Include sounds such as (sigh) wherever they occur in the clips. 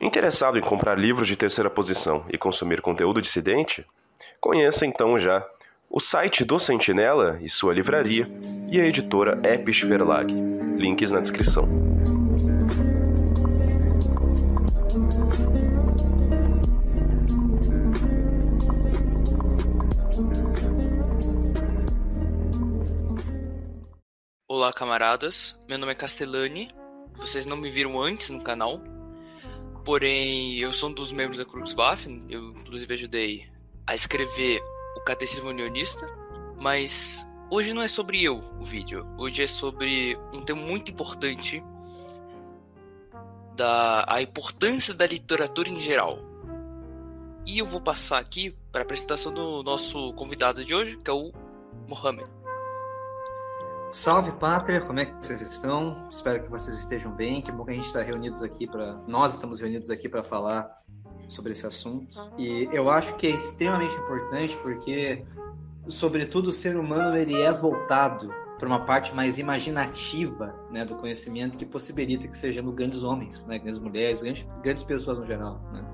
Interessado em comprar livros de terceira posição e consumir conteúdo dissidente? Conheça então já o site do Sentinela e sua livraria e a editora Episch Verlag. Links na descrição. Olá, camaradas. Meu nome é Castellani. Vocês não me viram antes no canal, Porém, eu sou um dos membros da Waffen, eu inclusive ajudei a escrever o Catecismo Unionista, mas hoje não é sobre eu o vídeo, hoje é sobre um tema muito importante da a importância da literatura em geral. E eu vou passar aqui para a apresentação do nosso convidado de hoje, que é o Mohamed. Salve pátria, como é que vocês estão? Espero que vocês estejam bem. Que bom que a gente está reunidos aqui para. Nós estamos reunidos aqui para falar sobre esse assunto. E eu acho que é extremamente importante porque, sobretudo, o ser humano ele é voltado para uma parte mais imaginativa né, do conhecimento que possibilita que sejamos grandes homens, né, grandes mulheres, grandes, grandes pessoas no geral. Né?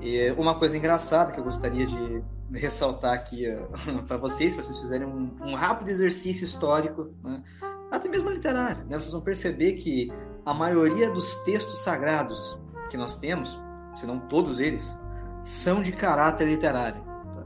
E uma coisa engraçada que eu gostaria de ressaltar aqui (laughs) para vocês, se vocês fizerem um, um rápido exercício histórico, né? até mesmo literário, né? vocês vão perceber que a maioria dos textos sagrados que nós temos, se não todos eles, são de caráter literário. Tá?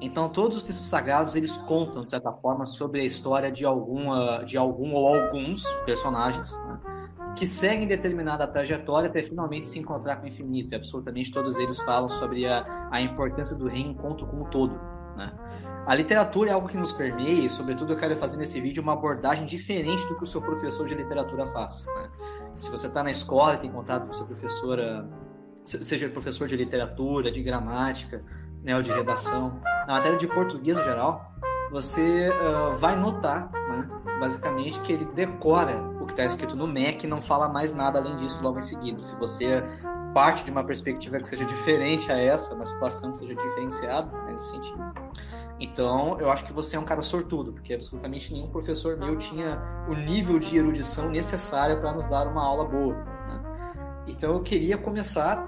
Então, todos os textos sagrados eles contam de certa forma sobre a história de alguma, de algum ou alguns personagens. Né? Que seguem determinada trajetória até finalmente se encontrar com o infinito. E absolutamente todos eles falam sobre a, a importância do reencontro com o todo. Né? A literatura é algo que nos permeia e, sobretudo, eu quero fazer nesse vídeo uma abordagem diferente do que o seu professor de literatura faz. Né? Se você está na escola e tem contato com o seu professor, seja professor de literatura, de gramática, né, ou de redação, na matéria de português no geral, você uh, vai notar, né, basicamente, que ele decora que está escrito no MEC não fala mais nada além disso logo em seguida. Se você parte de uma perspectiva que seja diferente a essa, uma situação que seja diferenciada né, nesse sentido. Então, eu acho que você é um cara sortudo, porque absolutamente nenhum professor meu tinha o nível de erudição necessário para nos dar uma aula boa. Né? Então, eu queria começar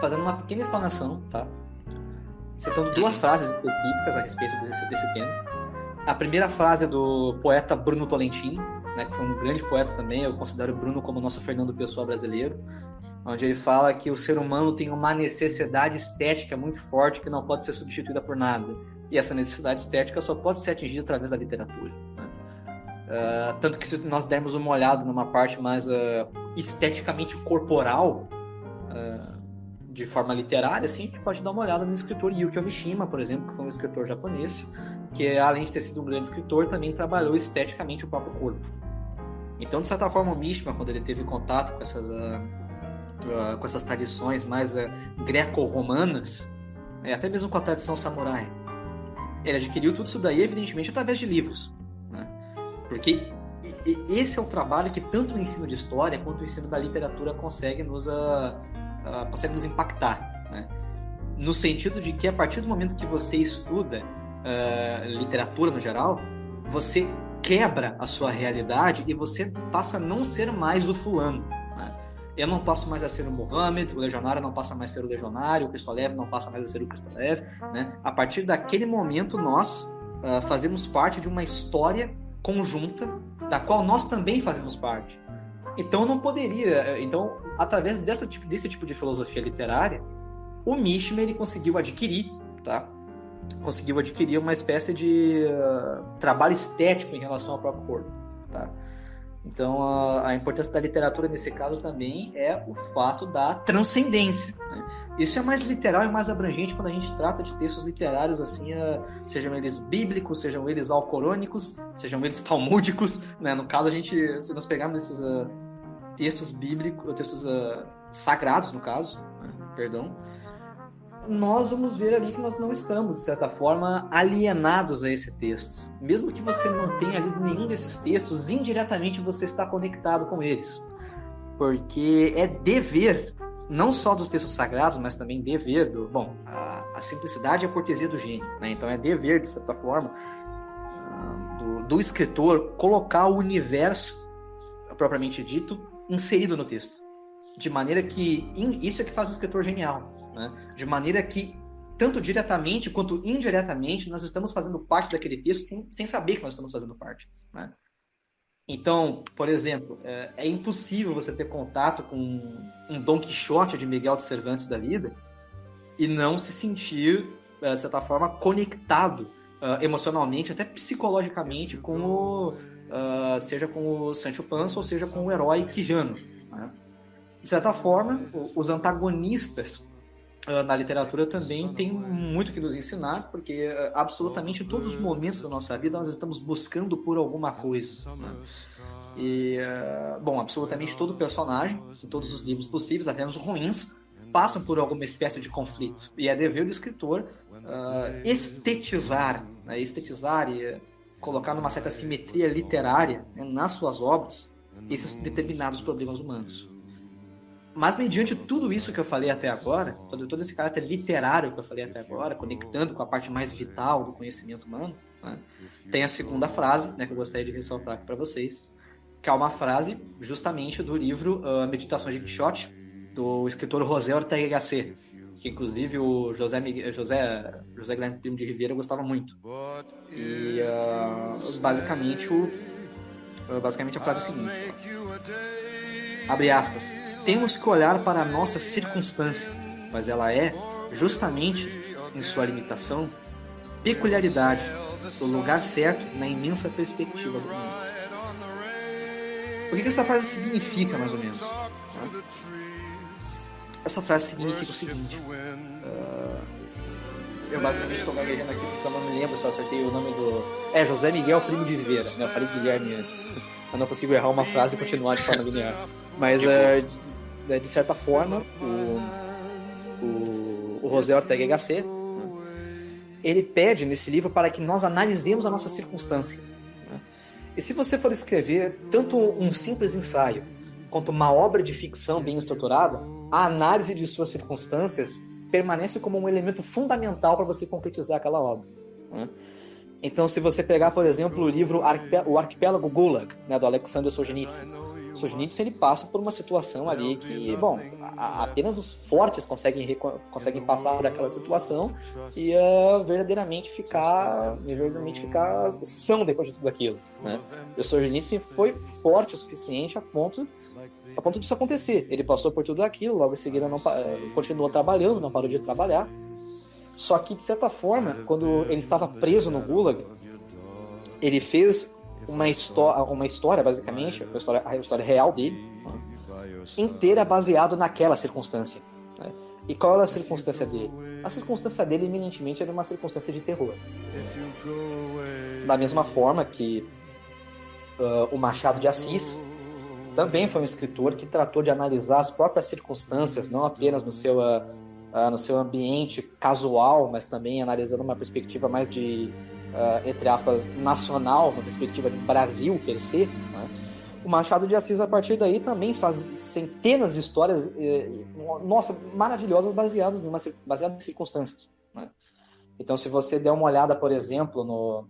fazendo uma pequena explanação, tá? Citando duas frases específicas a respeito desse, desse tema. A primeira frase é do poeta Bruno Tolentino, né, que foi um grande poeta também, eu considero Bruno como nosso Fernando Pessoa brasileiro, onde ele fala que o ser humano tem uma necessidade estética muito forte que não pode ser substituída por nada. E essa necessidade estética só pode ser atingida através da literatura. Né? Uh, tanto que se nós dermos uma olhada numa parte mais uh, esteticamente corporal, uh, de forma literária, assim, a gente pode dar uma olhada no escritor Yukio Mishima, por exemplo, que foi um escritor japonês, que além de ter sido um grande escritor, também trabalhou esteticamente o próprio corpo. Então, de certa forma, o Mishima, quando ele teve contato com essas, uh, uh, com essas tradições mais uh, greco-romanas, né, até mesmo com a tradição samurai, ele adquiriu tudo isso daí, evidentemente, através de livros. Né? Porque esse é o trabalho que tanto o ensino de história quanto o ensino da literatura consegue nos, consegue nos impactar. Né? No sentido de que, a partir do momento que você estuda literatura no geral, você quebra a sua realidade e você passa a não ser mais o fulano. Né? Eu não passo mais a ser o Mohammed, o legionário não passa mais a ser o legionário, o Cristo Leve não passa mais a ser o Cristo Leve. Né? A partir daquele momento, nós uh, fazemos parte de uma história conjunta da qual nós também fazemos parte. Então, não poderia. Então, através dessa, desse tipo de filosofia literária, o Mishima ele conseguiu adquirir, tá? Conseguiu adquirir uma espécie de uh, trabalho estético em relação ao próprio corpo. Tá? Então, a, a, importância da literatura nesse caso também é o fato da transcendência. Né? Isso é mais literal e mais abrangente quando a gente trata de textos literários, assim, uh, sejam eles bíblicos, sejam eles alcorônicos, sejam eles talmúdicos. Né? No caso, a gente, se nós pegarmos esses uh, textos bíblicos, textos sagrados, no caso, né? perdão, nós vamos ver ali que nós não estamos, de certa forma, alienados a esse texto. Mesmo que você não tenha lido nenhum desses textos, indiretamente você está conectado com eles. Porque é dever, não só dos textos sagrados, mas também dever do. Bom, a, a simplicidade é a cortesia do gênio, né? então é dever, de certa forma, ah, do, do escritor colocar o universo, propriamente dito, inserido no texto. de maneira que isso é que faz um escritor genial, né? De maneira que tanto diretamente quanto indiretamente nós estamos fazendo parte daquele texto sem, sem saber que nós estamos fazendo parte, né? Então, por exemplo, é, é, impossível você ter contato com um Dom Quixote de Miguel de Cervantes da vida e não se sentir, é, de certa forma, conectado uh, emocionalmente, até psicologicamente, com o, uh, seja com o Sancho Panza ou seja com o herói Quijano. Né? De certa forma, os antagonistas na literatura também têm muito que nos ensinar, porque absolutamente em todos os momentos da nossa vida nós estamos buscando por alguma coisa. Né? E, bom, absolutamente todo personagem, em todos os livros possíveis, até nos ruins, passam por alguma espécie de conflito. E é dever do escritor uh, estetizar, né, estetizar e colocar numa certa simetria literária né, nas suas obras esses determinados problemas humanos. Mas mediante tudo isso que eu falei até agora, todo, todo esse caráter literário que eu falei até agora, conectando com a parte mais vital do conhecimento humano, né, tem a segunda frase né, que eu gostaria de ressaltar aqui para vocês, que é uma frase justamente do livro uh, Meditações de Quixote, do escritor José Ortega Gasset, que inclusive o José, José, José Guilherme Primo de Ribeira gostava muito. E uh, basicamente, o, uh, basicamente a frase é a seguinte: abre aspas. Temos que olhar para a nossa circunstância, mas ela é, justamente em sua limitação, peculiaridade, o lugar certo na imensa perspectiva do mundo. O que, que essa frase significa, mais ou menos? Essa frase significa o seguinte. Uh, eu basicamente estou gaguejando aqui porque eu não me lembro se eu acertei o nome do. É, José Miguel Primo de Viveira, né? Eu falei Guilherme antes. (laughs) Eu não consigo errar uma frase e continuar de forma linear. Mas, uh, de certa forma, o, o, o José Ortega Gasset, ele pede nesse livro para que nós analisemos a nossa circunstância. Né? E se você for escrever tanto um simples ensaio quanto uma obra de ficção bem estruturada, a análise de suas circunstâncias permanece como um elemento fundamental para você concretizar aquela obra. Né? Então, se você pegar, por exemplo, o livro O Arquipélago Gulag, né, do Alexander Solzhenitsyn, Solzhenitsyn ele passa por uma situação ali que, bom, a, apenas os fortes conseguem, conseguem passar por aquela situação e uh, verdadeiramente ficar verdadeiramente ficar são depois de tudo aquilo. Né? E o Solzhenitsyn foi forte o suficiente a ponto a ponto disso acontecer. Ele passou por tudo aquilo, logo em seguida não, continuou trabalhando, não parou de trabalhar. Só que, de certa forma, quando ele estava preso no Gulag, ele fez uma, uma história, basicamente, a história, a história real dele, inteira baseada naquela circunstância. Né? E qual era a circunstância dele? A circunstância dele, eminentemente, era uma circunstância de terror. Da mesma forma que uh, o Machado de Assis também foi um escritor que tratou de analisar as próprias circunstâncias, não apenas no seu, uh, uh, no seu ambiente casual, mas também analisando uma perspectiva mais de, uh, entre aspas, nacional, uma perspectiva de Brasil per se. Né? O Machado de Assis, a partir daí, também faz centenas de histórias, eh, nossa, maravilhosas, baseadas, numa, baseadas em circunstâncias. Né? Então, se você der uma olhada, por exemplo, no,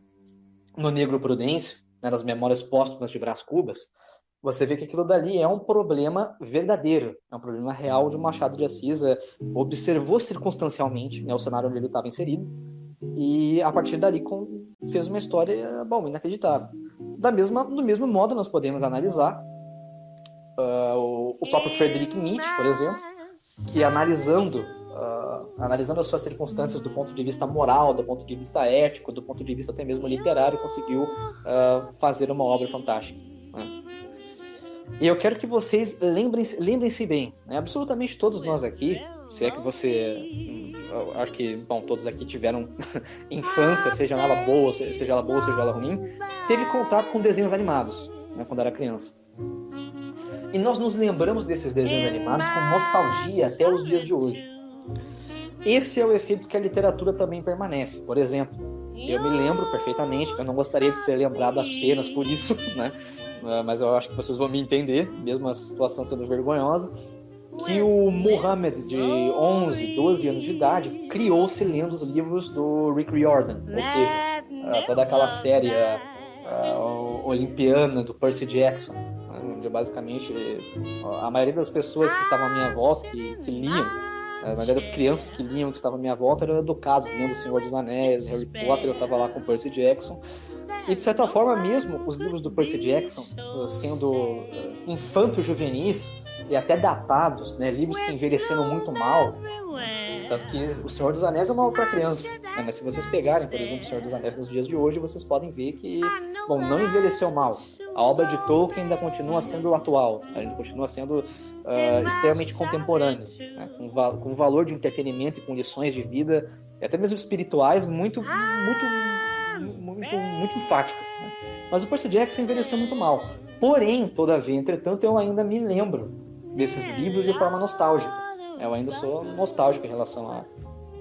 no Negro Prudêncio, né, nas Memórias Póstumas de Brás Cubas, você vê que aquilo dali é um problema verdadeiro, é um problema real de Machado de Assis, é, observou circunstancialmente né, o cenário onde ele estava inserido e a partir dali com, fez uma história, bom, inacreditável. Da mesma, do mesmo modo, nós podemos analisar uh, o, o, próprio Friedrich Nietzsche, por exemplo, que analisando uh, analisando as suas circunstâncias do ponto de vista moral, do ponto de vista ético, do ponto de vista até mesmo literário, conseguiu uh, fazer uma obra fantástica. Né? E eu quero que vocês lembrem-se lembrem bem, né? absolutamente todos nós aqui, se é que você. Acho que, bom, todos aqui tiveram (laughs) infância, seja ela boa, seja ela boa, seja ela ruim, teve contato com desenhos animados, né, quando era criança. E nós nos lembramos desses desenhos animados com nostalgia até os dias de hoje. Esse é o efeito que a literatura também permanece. Por exemplo, eu me lembro perfeitamente, eu não gostaria de ser lembrado apenas por isso, (laughs) né? Mas eu acho que vocês vão me entender, mesmo essa situação sendo vergonhosa, que o Muhammad, de 11, 12 anos de idade, criou-se lendo os livros do Rick Riordan, ou seja, ah, toda aquela série uh, olimpiana do Percy Jackson, né, basicamente a maioria das pessoas que estavam à minha volta, que, que liam, a maioria das crianças que liam, que estavam à minha volta, eram educados, lendo O Senhor dos Anéis, Harry Potter, eu estava lá com Percy Jackson. E de certa forma mesmo, os livros do Percy Jackson, sendo infanto-juvenis e até datados, né, livros que envelheceram muito mal, tanto que O Senhor dos Anéis é uma obra para criança. Né? Mas se vocês pegarem, por exemplo, O Senhor dos Anéis nos dias de hoje, vocês podem ver que, bom, não envelheceu mal. A obra de Tolkien ainda continua sendo atual, ainda continua sendo uh, extremamente contemporâneo, né? com, com um valor de entretenimento e com lições de vida, e até mesmo espirituais, muito, muito, muito, muito enfáticas. Né? Mas o Percy Jackson envelheceu muito mal. Porém, todavia, entretanto, eu ainda me lembro desses livros de forma nostálgica. Eu ainda sou nostálgico em relação a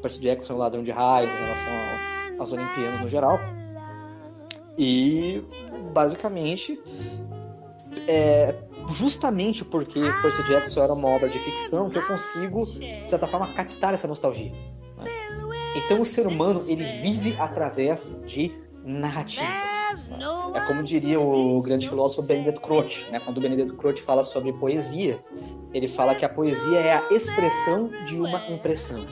Percy Jackson, o Ladrão de Raios, em relação às Olimpíadas no geral. E basicamente é justamente porque Percy Jackson era uma obra de ficção que eu consigo, de certa forma, captar essa nostalgia. Né? Então o ser humano ele vive através de narrativas. Né? É como diria o grande filósofo Benedetto Croce, né? quando o Benedetto Croce fala sobre poesia, ele fala que a poesia é a expressão de uma impressão.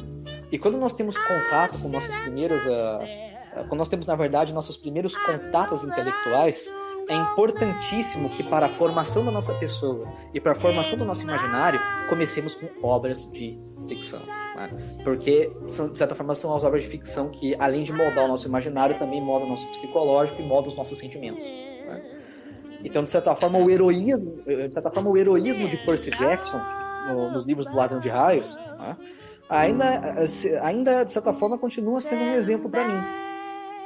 E quando nós temos contato com nossas primeiras, uh, quando nós temos na verdade nossos primeiros contatos intelectuais, é importantíssimo que para a formação da nossa pessoa e para a formação do nosso imaginário comecemos com obras de ficção? Porque são, de certa forma são as obras de ficção que além de moldar o nosso imaginário também moldam o nosso psicológico e moldam os nossos sentimentos. Então, de certa forma, o heroísmo, de certa forma, o heroísmo de Percy Jackson no, nos livros do Ladrão de Raios, né, ainda, ainda de certa forma continua sendo um exemplo para mim,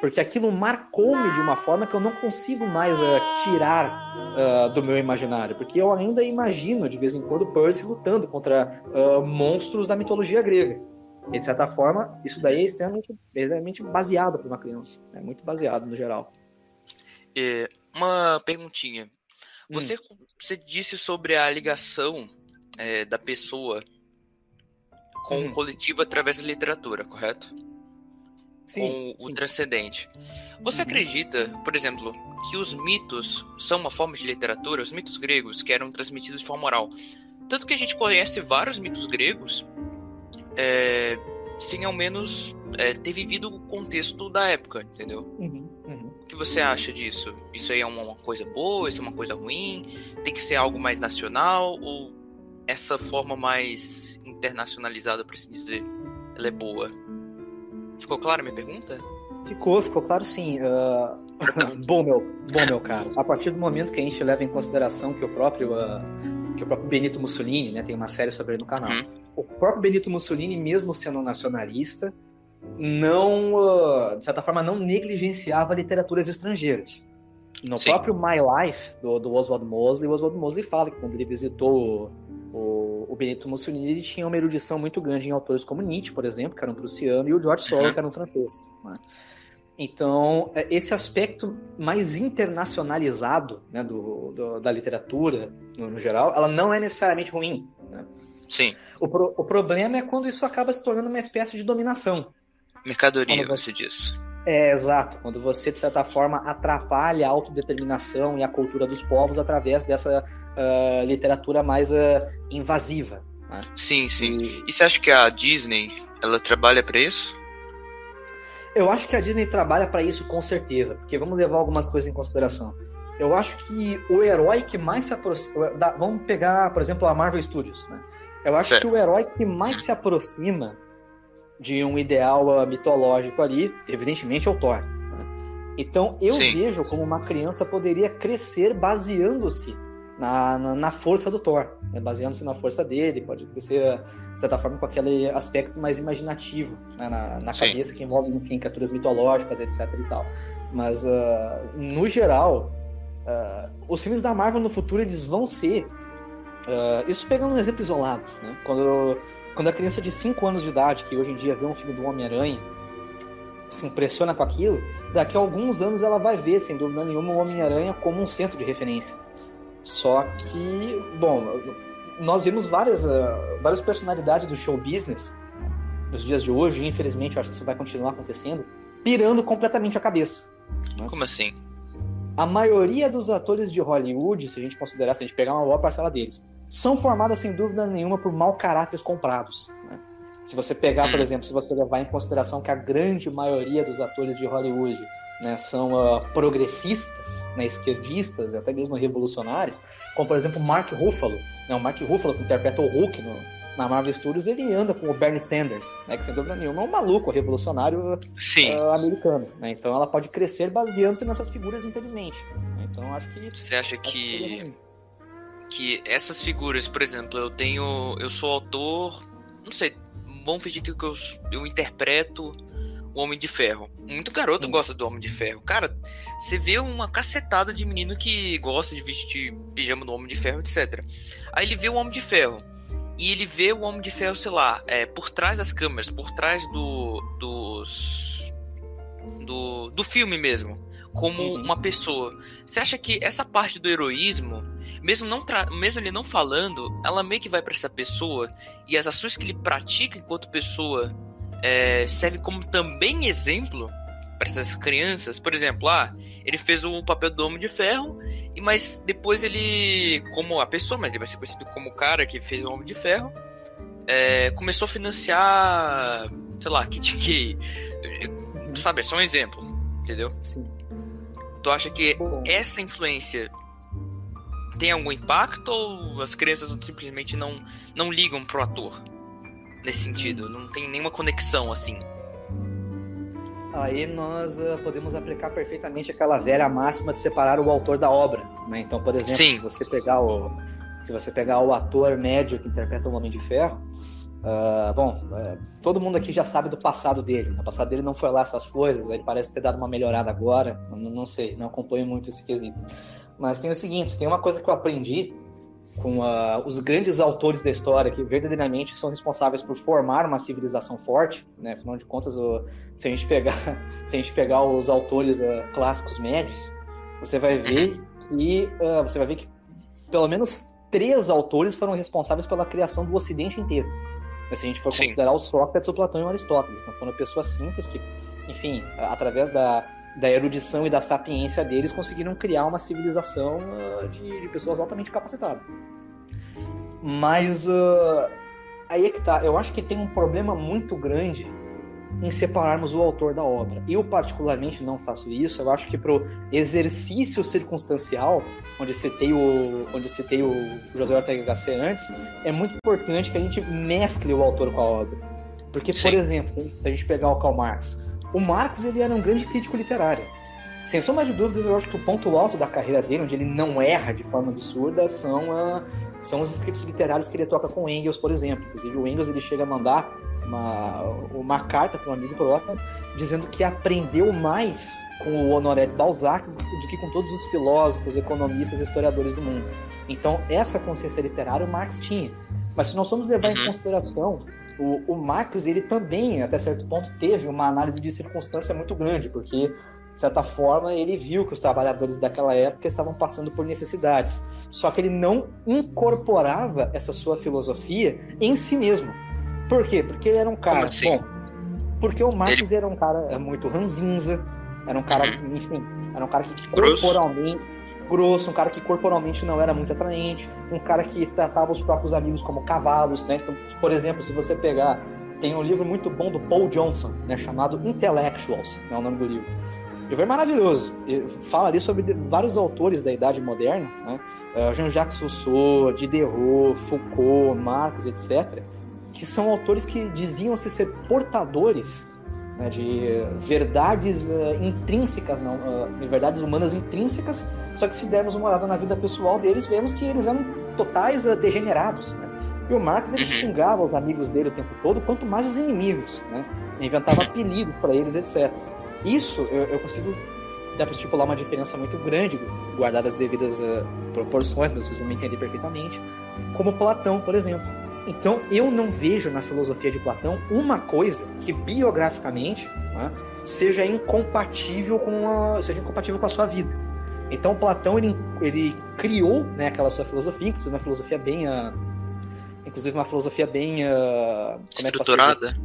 porque aquilo marcou-me de uma forma que eu não consigo mais uh, tirar uh, do meu imaginário, porque eu ainda imagino de vez em quando Percy lutando contra uh, monstros da mitologia grega. E, de certa forma, isso daí é extremamente, extremamente baseado para uma criança, é muito baseado no geral. É, uma perguntinha. Você, hum. você disse sobre a ligação é, da pessoa com hum. o coletivo através da literatura, correto? Sim. Com sim. o transcendente. Você uhum. acredita, por exemplo, que os mitos são uma forma de literatura? Os mitos gregos que eram transmitidos de forma oral. Tanto que a gente conhece vários mitos gregos é, sem ao menos é, ter vivido o contexto da época, entendeu? Uhum, uhum. O que você acha disso? Isso aí é uma coisa boa? Isso é uma coisa ruim? Tem que ser algo mais nacional? Ou essa forma mais internacionalizada, por assim dizer, ela é boa? Ficou clara a minha pergunta? Ficou, ficou claro sim. Uh... (laughs) bom, meu, bom, meu caro. A partir do momento que a gente leva em consideração que o próprio, uh... que o próprio Benito Mussolini, né, tem uma série sobre ele no canal, uhum. o próprio Benito Mussolini, mesmo sendo nacionalista, não, uh, de certa forma, não negligenciava literaturas estrangeiras. No Sim. próprio My Life, do, do Oswald Mosley, o Oswald Mosley fala que quando ele visitou o, o Benito Mussolini, tinha uma erudição muito grande em autores como Nietzsche, por exemplo, que era um prussiano, e o George uhum. que era um francês. Né? Então, é, esse aspecto mais internacionalizado né, do, do, da literatura, no, no, geral, ela não é necessariamente ruim. Né? Sim. O, pro, o problema é quando isso acaba se tornando uma espécie de dominação. Mercadoria, você diz. É, exato. Quando você, de certa forma, atrapalha a autodeterminação e a cultura dos povos através dessa uh, literatura mais uh, invasiva. Né? Sim, sim. E... e você acha que a Disney, ela trabalha para isso? Eu acho que a Disney trabalha para isso com certeza, porque vamos levar algumas coisas em consideração. Eu acho que o herói que mais se aproxima. Vamos pegar, por exemplo, a Marvel Studios. Né? Eu acho certo. que o herói que mais se aproxima de um ideal uh, mitológico ali, evidentemente é o Thor. Né? Então eu Sim. vejo como uma criança poderia crescer baseando-se na, na, na, força do Thor, né? baseando-se na força dele, pode crescer, de certa forma, com aquele aspecto mais imaginativo né? na, na cabeça que envolve enfim, criaturas mitológicas, etc. e tal. Mas, uh, no geral, uh, os filmes da Marvel no futuro eles vão ser. Uh, isso pegando um exemplo isolado, né? quando quando a criança de 5 anos de idade, que hoje em dia vê um filme do Homem-Aranha, se impressiona com aquilo, daqui a alguns anos ela vai ver, sem dúvida nenhuma, o Homem-Aranha como um centro de referência. Só que, bom, nós vimos várias, uh, várias personalidades do show business nos dias de hoje, e infelizmente eu acho que isso vai continuar acontecendo, pirando completamente a cabeça. Né? Como assim? a maioria dos atores de Hollywood, se a gente considerar, se a gente pegar uma boa parcela deles, são formadas sem dúvida nenhuma por mau caráteres comprados. Né? Se você pegar, por hum. exemplo, se você levar em consideração que a grande maioria dos atores de Hollywood né, são uh, progressistas, né, esquerdistas, até mesmo revolucionários, como por exemplo Mark Ruffalo, né, o Mark Ruffalo que interpreta o Hulk no, na Marvel Studios, ele anda com o Bernie Sanders, né, que sem dúvida nenhuma é um maluco, revolucionário uh, americano. Né, então ela pode crescer baseando-se nessas figuras, infelizmente. Então acho que. Você acha que. Que essas figuras, por exemplo, eu tenho. Eu sou autor. Não sei, vamos fingir que eu, eu interpreto o Homem de Ferro. Muito garoto Sim. gosta do Homem de Ferro. Cara, você vê uma cacetada de menino que gosta de vestir pijama do Homem de Ferro, etc. Aí ele vê o Homem de Ferro. E ele vê o Homem de Ferro, sei lá, é, por trás das câmeras, por trás do. dos. do, do filme mesmo. Como uhum. uma pessoa. Você acha que essa parte do heroísmo, mesmo, não mesmo ele não falando, ela meio que vai para essa pessoa e as ações que ele pratica enquanto pessoa é, serve como também exemplo para essas crianças. Por exemplo, ah, ele fez o papel do Homem de Ferro, e mas depois ele, como a pessoa, mas ele vai ser conhecido como o cara que fez o Homem de Ferro, é, começou a financiar, sei lá, kit gay. Sabe, é só um exemplo, entendeu? Sim. Tu acha que essa influência tem algum impacto ou as crianças simplesmente não, não ligam pro ator? nesse sentido. Não tem nenhuma conexão assim. Aí nós uh, podemos aplicar perfeitamente aquela velha máxima de separar o autor da obra. Né? Então, por exemplo, Sim. se você pegar o se você pegar o ator médio que interpreta o Homem de Ferro, uh, bom, uh, todo mundo aqui já sabe do passado dele. Né? O passado dele não foi lá essas coisas, ele parece ter dado uma melhorada agora. Não, não sei, não acompanho muito esse quesito. Mas tem o seguinte, tem uma coisa que eu aprendi com uh, os grandes autores da história que verdadeiramente são responsáveis por formar uma civilização forte, né? Afinal de contas, o, se a gente pegar (laughs) se a gente pegar os autores uh, clássicos médios, você vai ver que uh, você vai ver que pelo menos três autores foram responsáveis pela criação do Ocidente inteiro. Se a gente for Sim. considerar o Sócrates, o Platão e o Aristóteles, então foram pessoas simples que, enfim, através da, da erudição e da sapiência deles, conseguiram criar uma civilização de, de pessoas altamente capacitadas. Mas uh, aí é que tá. Eu acho que tem um problema muito grande em separarmos o autor da obra. Eu, particularmente, não faço isso. Eu acho que pro exercício circunstancial, onde citei o, onde citei o José Ortega Gasset antes, é muito importante que a gente mescle o autor com a obra. Porque, Sim. por exemplo, se a gente pegar o Karl Marx, o Marx ele era um grande crítico literário. Sem sombra de dúvidas, eu acho que o ponto alto da carreira dele, onde ele não erra de forma absurda, são a são os escritos literários que ele toca com Engels, por exemplo. Inclusive, o Engels ele chega a mandar uma, uma carta para um amigo próximo dizendo que aprendeu mais com o Honoré de Balzac do que com todos os filósofos, economistas e historiadores do mundo. Então, essa consciência literária o Marx tinha. Mas se nós formos levar uhum. em consideração, o, o Marx ele também, até certo ponto, teve uma análise de circunstância muito grande, porque de certa forma, ele viu que os trabalhadores daquela época estavam passando por necessidades. Só que ele não incorporava essa sua filosofia em si mesmo. Por quê? Porque ele era um cara. Assim? Bom, porque o Marx ele... era um cara é, muito ranzinza, era um cara, uhum. enfim, era um cara que corporalmente. Grosso. um cara que corporalmente não era muito atraente, um cara que tratava os próprios amigos como cavalos, né? Então, por exemplo, se você pegar. Tem um livro muito bom do Paul Johnson, né, chamado Intellectuals, é o nome do livro o livro é maravilhoso. Ele fala ali sobre vários autores da Idade Moderna, né? É, Jean-Jacques Rousseau, Diderot, Foucault, Marx, etc., que são autores que diziam-se ser portadores né, de verdades uh, intrínsecas, não, uh, verdades humanas intrínsecas, só que se dermos uma olhada na vida pessoal deles, vemos que eles eram totais uh, degenerados. Né? E o Marx ele uhum. xingava os amigos dele o tempo todo, quanto mais os inimigos, né? inventava (laughs) apelidos para eles, etc. Isso eu, eu consigo dá para estipular uma diferença muito grande, guardadas as devidas uh, proporções, mas vocês vão me entender perfeitamente, como Platão, por exemplo. Então, eu não vejo na filosofia de Platão uma coisa que biograficamente né, seja incompatível com a, seja incompatível com a sua vida. Então, Platão ele, ele criou né, aquela sua filosofia, inclusive uma filosofia bem, uh, inclusive uma filosofia bem uh, estruturada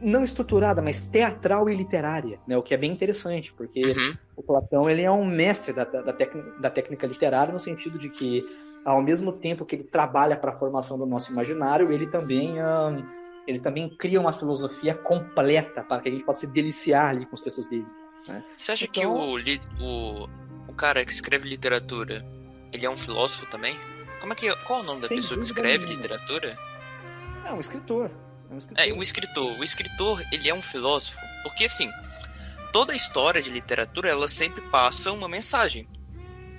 não estruturada, mas teatral e literária, né? O que é bem interessante, porque uhum. o Platão ele é um mestre da, da, da, técnica literária no sentido de que ao mesmo tempo que ele trabalha para a formação do nosso imaginário, ele também ele também cria uma filosofia completa para que a gente possa se deliciar ali com os textos dele. Né? Você acha então... que o, o, o cara que escreve literatura, ele é um filósofo também? Como é que qual é o nome Sem da pessoa que escreve nenhuma. literatura? É um escritor. É um escritor. É, um escritor. O escritor, ele é um filósofo, porque assim, toda a história de literatura, ela sempre passa uma mensagem.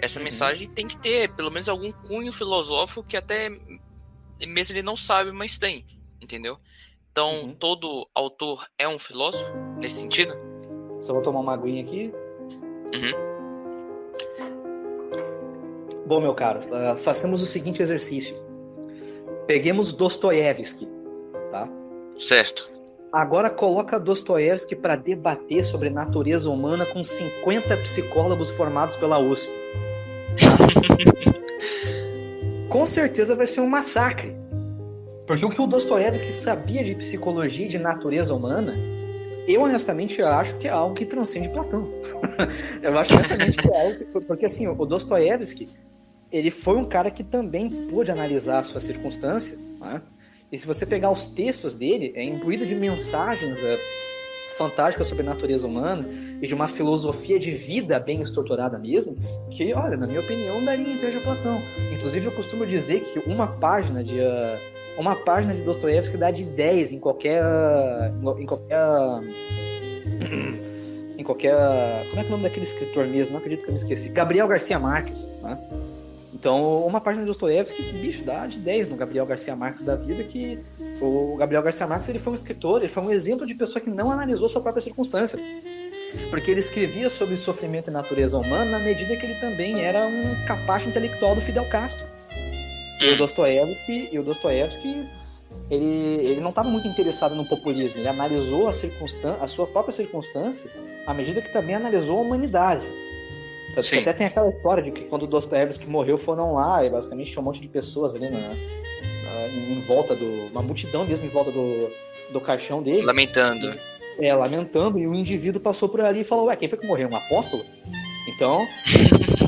Essa uhum. mensagem tem que ter pelo menos algum cunho filosófico que até mesmo ele não sabe, mas tem, entendeu? Então, uhum. todo autor é um filósofo nesse sentido? Só vou tomar uma aguinha aqui. Uhum. Bom, meu caro, uh, façamos o seguinte exercício. Peguemos Dostoiévski, tá? Certo. Agora coloca Dostoiévski para debater sobre natureza humana com 50 psicólogos formados pela USP. (laughs) com certeza vai ser um massacre. Porque o que o Dostoiévski sabia de psicologia e de natureza humana, eu honestamente acho que é algo que transcende Platão. (laughs) eu acho honestamente que é algo que, porque assim, o Dostoiévski, ele foi um cara que também pôde analisar a sua circunstância, né? E se você pegar os textos dele, é imbuído de mensagens é, fantástica sobre a natureza humana e de uma filosofia de vida bem estruturada mesmo, que, olha, na minha opinião, daria inveja a Platão. Inclusive, eu costumo dizer que uma página de uh, uma página de Dostoiévski dá de 10 em qualquer em qualquer (clears throat) em qualquer como é que é o nome daquele escritor mesmo? Não acredito que eu me esqueci. Gabriel Garcia Marques, né? Então, uma página de Dostoiévski, bicho, dá de 10 no Gabriel Garcia Marques da vida, que o Gabriel Garcia Marques ele foi um escritor, ele foi um exemplo de pessoa que não analisou sua própria circunstância. Porque ele escrevia sobre sofrimento e natureza humana na medida que ele também era um capacho intelectual do Fidel Castro. E o Dostoiévski, e o Dostoiévski ele, ele não estava muito interessado no populismo, ele analisou a, circunstância, a sua própria circunstância à medida que também analisou a humanidade. Tanto que até tem aquela história de que quando o Dostoiévski morreu, foram lá e basicamente tinha um monte de pessoas ali na, na, em volta do. Uma multidão mesmo em volta do, do caixão dele. Lamentando. É, lamentando, e o indivíduo passou por ali e falou, ué, quem foi que morreu? Um apóstolo? Então.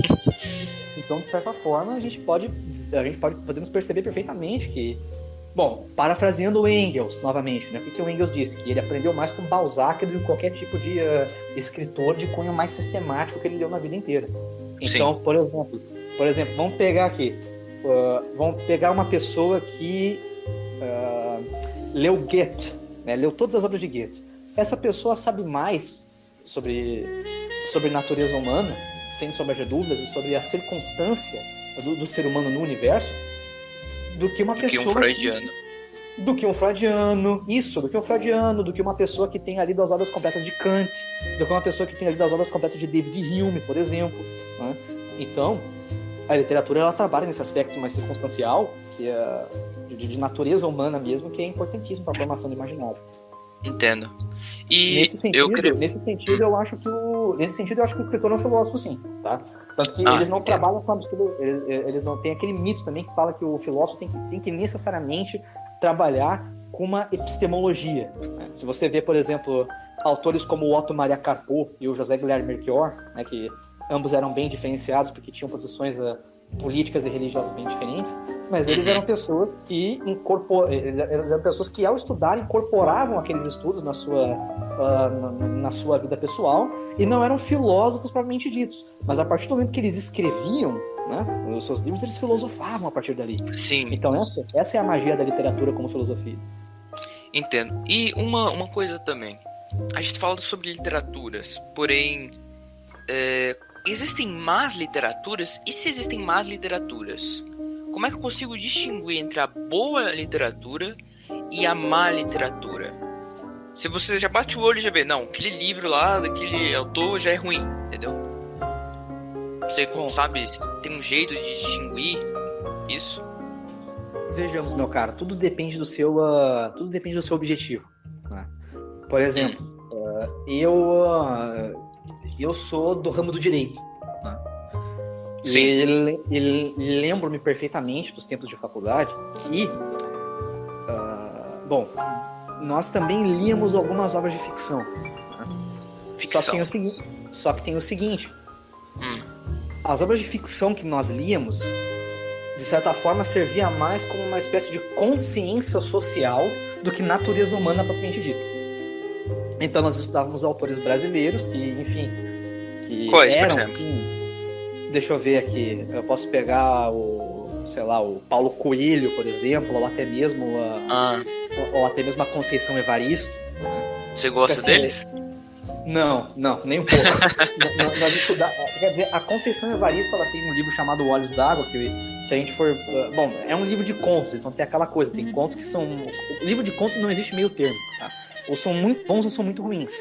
(laughs) então, de certa forma, a gente pode. A gente pode podemos perceber perfeitamente que Bom, parafraseando o Engels novamente, né? O que o Engels disse? Que ele aprendeu mais com Balzac do que qualquer tipo de uh, escritor de cunho mais sistemático que ele deu na vida inteira. Então, Sim. por exemplo, por exemplo, vamos pegar aqui, uh, vamos pegar uma pessoa que uh, leu Goethe, né? Leu todas as obras de Goethe. Essa pessoa sabe mais sobre sobre natureza humana, sem sombra de dúvidas, e sobre a circunstância do, do ser humano no universo do que uma do pessoa. Que um freudiano. Que, do que um freudiano, isso, do que um freudiano, do que uma pessoa que tenha lido as obras completas de Kant, do que uma pessoa que tenha lido as obras completas de David Hume, por exemplo. Né? Então, a literatura ela trabalha nesse aspecto mais circunstancial, que é de, de natureza humana mesmo, que é importantíssimo para a formação do imaginário. Entendo. E nesse sentido, eu creio... nesse sentido eu acho que o, nesse sentido eu acho que o escritor é um filósofo sim, tá? Tanto que ah, eles não entendo. trabalham com absurdo, eles, eles, não têm aquele mito também que fala que o filósofo tem que, tem que necessariamente trabalhar com uma epistemologia. Né? Se você vê, por exemplo, autores como o Otto Maria Carpo e o José Guilherme Melchior, né, que ambos eram bem diferenciados porque tinham posições uh, políticas e religiosas bem diferentes, mas eles eram pessoas que incorpor... eram pessoas que ao estudar incorporavam aqueles estudos na sua, uh, na, na, sua vida pessoal e não eram filósofos propriamente ditos. Mas a partir do momento que eles escreviam né, os seus livros, eles filosofavam a partir dali. Sim. Então essa, essa é a magia da literatura como filosofia. Entendo. E uma, uma coisa também. A gente fala sobre literaturas, porém, é, existem más literaturas? E se existem más literaturas? como é que eu consigo distinguir entre a boa literatura e a má literatura? Se você já bate o olho e já vê, não, aquele livro lá, daquele autor já é ruim, entendeu? Você Bom, sabe, tem um jeito de distinguir isso? Vejamos, meu cara, tudo depende do seu, uh, tudo depende do seu objetivo. Né? Por exemplo, uh, eu, uh, eu sou do ramo do direito. Sim. E, e lembro-me perfeitamente dos tempos de faculdade que, uh, bom, nós também líamos algumas obras de ficção. Né? Ficção. Só que tem o seguinte, só que tem o seguinte Hum. as obras de ficção que nós líamos, de certa forma, servia mais como uma espécie de consciência social do que natureza humana propriamente dita. Então nós estudávamos autores brasileiros que, enfim, que Quais, eram sim. Deixa eu ver aqui. Eu posso pegar o, sei lá, o Paulo Coelho, por exemplo, ou até mesmo a, Ah, ou até mesmo a Conceição Evaristo. você gosta Assim, deles? Não, não, nem um pouco. (laughs) Nós nós estuda- Quer dizer, a Conceição Evaristo ela tem um livro chamado Olhos d'Água, que se a gente for. uh, Bom, é um livro de contos, então tem aquela coisa, tem contos que são. O livro de contos não existe meio termo, tá? Ou são muito bons ou são muito ruins.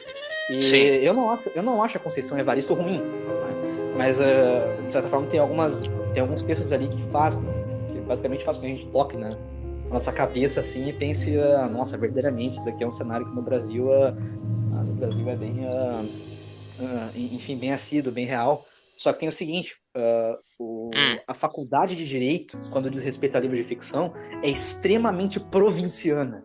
E Sim. eu não acho, eu não acho a Conceição Evaristo ruim. né? Mas, uh, de certa forma, tem algumas. Tem alguns textos ali que fazem. Que basicamente fazem com que a gente toque, né? na nossa cabeça assim e pense, ah, nossa, verdadeiramente, isso daqui é um cenário que no Brasil, ah, no Brasil é bem, enfim, bem assíduo, bem real. Só que tem o seguinte, ah, o- Hum. a faculdade de direito, quando diz respeito a livros de ficção, é extremamente provinciana.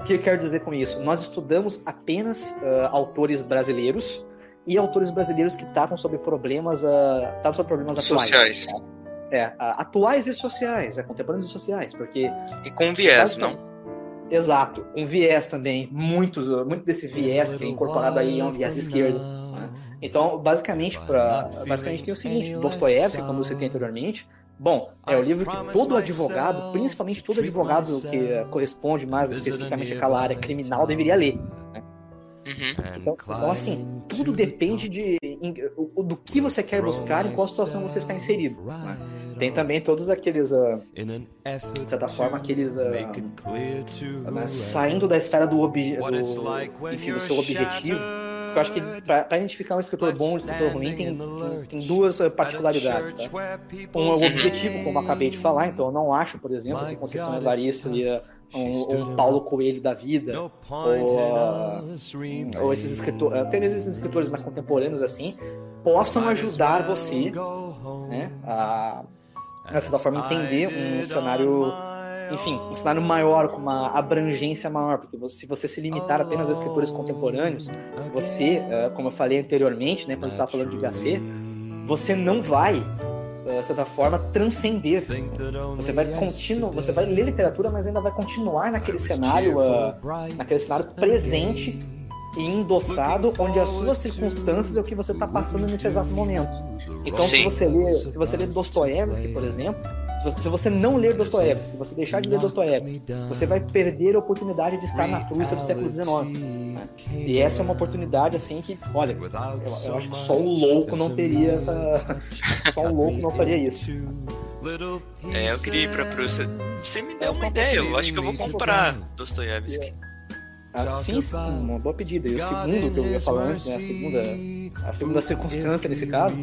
O que eu quero dizer com isso? Nós estudamos apenas ah, autores brasileiros e autores brasileiros que tratam sobre problemas, tratam sobre problemas atuais. Sociais. É, atuais e sociais, é, contemporâneos e sociais, porque E com viés, não? Exato, um viés também, muito, muito desse viés que é incorporado aí é um viés de esquerda. né? Então, basicamente, pra, basicamente tem o seguinte, Dostoiévski, como eu citei anteriormente, bom, é o livro que todo advogado, principalmente todo advogado que corresponde mais especificamente àquela área criminal, deveria ler. Uhum. Então, então, assim, tudo depende de do que você quer buscar e em qual situação você está inserido. né? Tem também todos aqueles, ah, de certa forma, aqueles ah, mas saindo da esfera do, obje do, enfim, do seu objetivo, eu acho que para identificar um escritor bom e um escritor ruim tem, tem, tem duas eh, particularidades, tá? Um é o objetivo, como eu acabei de falar, então eu não acho, por exemplo, que Conceição Evaristo eh, um, um Paulo Coelho da vida, ou, ah, ou esses escritores, até mesmo esses escritores mais contemporâneos assim, possam ajudar você, né, a, de certa forma, entender um cenário enfim, um cenário maior, com uma abrangência maior, porque se você se limitar apenas a escritores contemporâneos, você, eh, como eu falei anteriormente, né, quando estava falando de HC, você não vai, eh, de certa forma, transcender. Você vai continuar, você vai ler literatura, mas ainda vai continuar naquele cenário, ah, naquele cenário presente e endossado, onde as suas circunstâncias é o que você está passando nesse exato momento. Então, se Sim. você lê, se você lê Dostoiévski, por exemplo, se você, não ler Dostoiévski, se você deixar de ler Dostoiévski, você vai perder a oportunidade de estar na Rússia do século XIX. né? E essa é uma oportunidade assim que, olha, eu, eu acho que só o louco não teria essa, (laughs) só o louco não faria isso. É, eu queria ir pra Prússia. Você me deu uma ideia, eu acho que eu vou comprar Dostoiévski. Ah, sim, sim, uma boa pedida. E o segundo que eu ia falar antes, né, a segunda, a segunda circunstância nesse caso,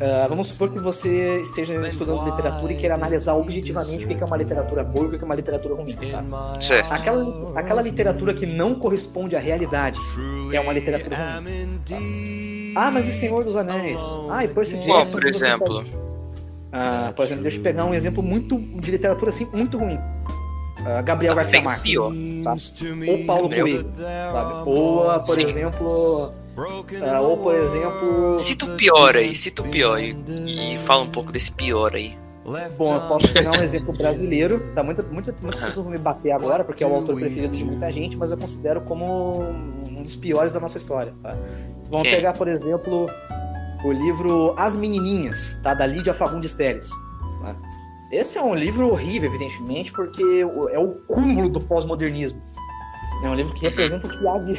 ah, vamos supor que você esteja estudando literatura e queira analisar objetivamente o que é uma literatura boa e o que é uma literatura ruim, tá? Certo. Aquela, aquela literatura que não corresponde à realidade é uma literatura ruim. tá? Ah, mas o Senhor dos Anéis. Ah, e Percy Jackson. por exemplo? Ah, por exemplo, deixa eu pegar um exemplo muito de literatura assim, muito ruim. Ah, Gabriel Garcia Bem Marques. tá? Ou Paulo Gabriel- Coelho, sabe? Ou, ah, por Sim. exemplo, ah, ou por exemplo, Cita o pior aí, cita o pior e, e fala um pouco desse pior aí. bom, eu posso pegar um exemplo brasileiro, tá? Muita, muita, muitas pessoas vão me bater agora porque é o autor preferido de muita gente, mas eu considero como um dos piores da nossa história, tá? Vamos Quem? pegar, por exemplo, o livro As Menininhas, tá? Da Lídia Fagundes Teles. tá? Esse é um livro horrível, evidentemente, porque é o cúmulo do pós-modernismo. É um livro que representa o que há de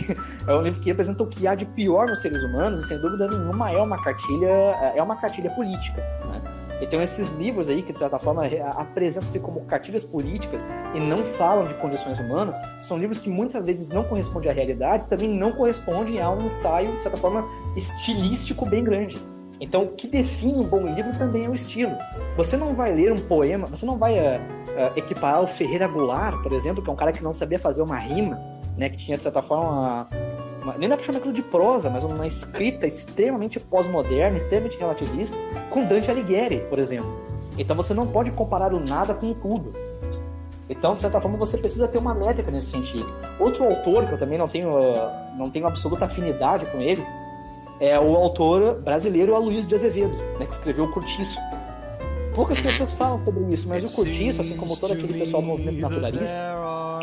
é um livro que representa o que há de pior nos seres humanos e sem dúvida nenhuma é uma cartilha é uma cartilha política. Né? Então esses livros aí que de certa forma re- apresentam-se como cartilhas políticas e não falam de condições humanas são livros que muitas vezes não correspondem à realidade, também não correspondem a um ensaio de certa forma estilístico bem grande. Então, o que define um bom livro também é o estilo. Você não vai ler um poema, você não vai eh, eh, equiparar o Ferreira Goulart, por exemplo, que é um cara que não sabia fazer uma rima, né, que tinha de certa forma uma, nem dá pra chamar aquilo de prosa, mas uma escrita extremamente pós-moderna, extremamente relativista, com Dante Alighieri, por exemplo. Então você não pode comparar o nada com o tudo. Então, de certa forma, você precisa ter uma métrica nesse sentido. Outro autor, que eu também não tenho, não tenho absoluta afinidade com ele, é o autor brasileiro Aloysio de Azevedo, né, que escreveu o Curtiço. Poucas pessoas falam sobre isso, mas o Curtiço, assim como todo aquele pessoal do movimento naturalista,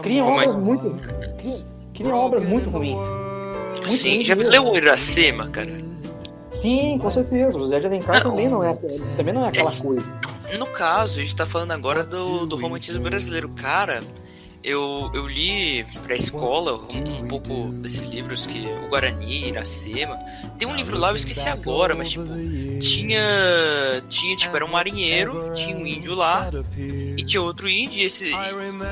cria obras muito, cria, cria obras muito ruins. Muito Sim, já leu o Iracema, cara? Sim, com certeza. O José de Alencar não, também não é, também não é aquela é, coisa. No caso, a gente tá falando agora do, do romantismo brasileiro. Cara, eu, eu li pra escola um, um, pouco desses livros que o Guarani, Iracema. Tem um livro lá, eu esqueci agora, mas tipo, tinha. Tinha, tipo, era um marinheiro, tinha um índio lá, e tinha outro índio, e, esse,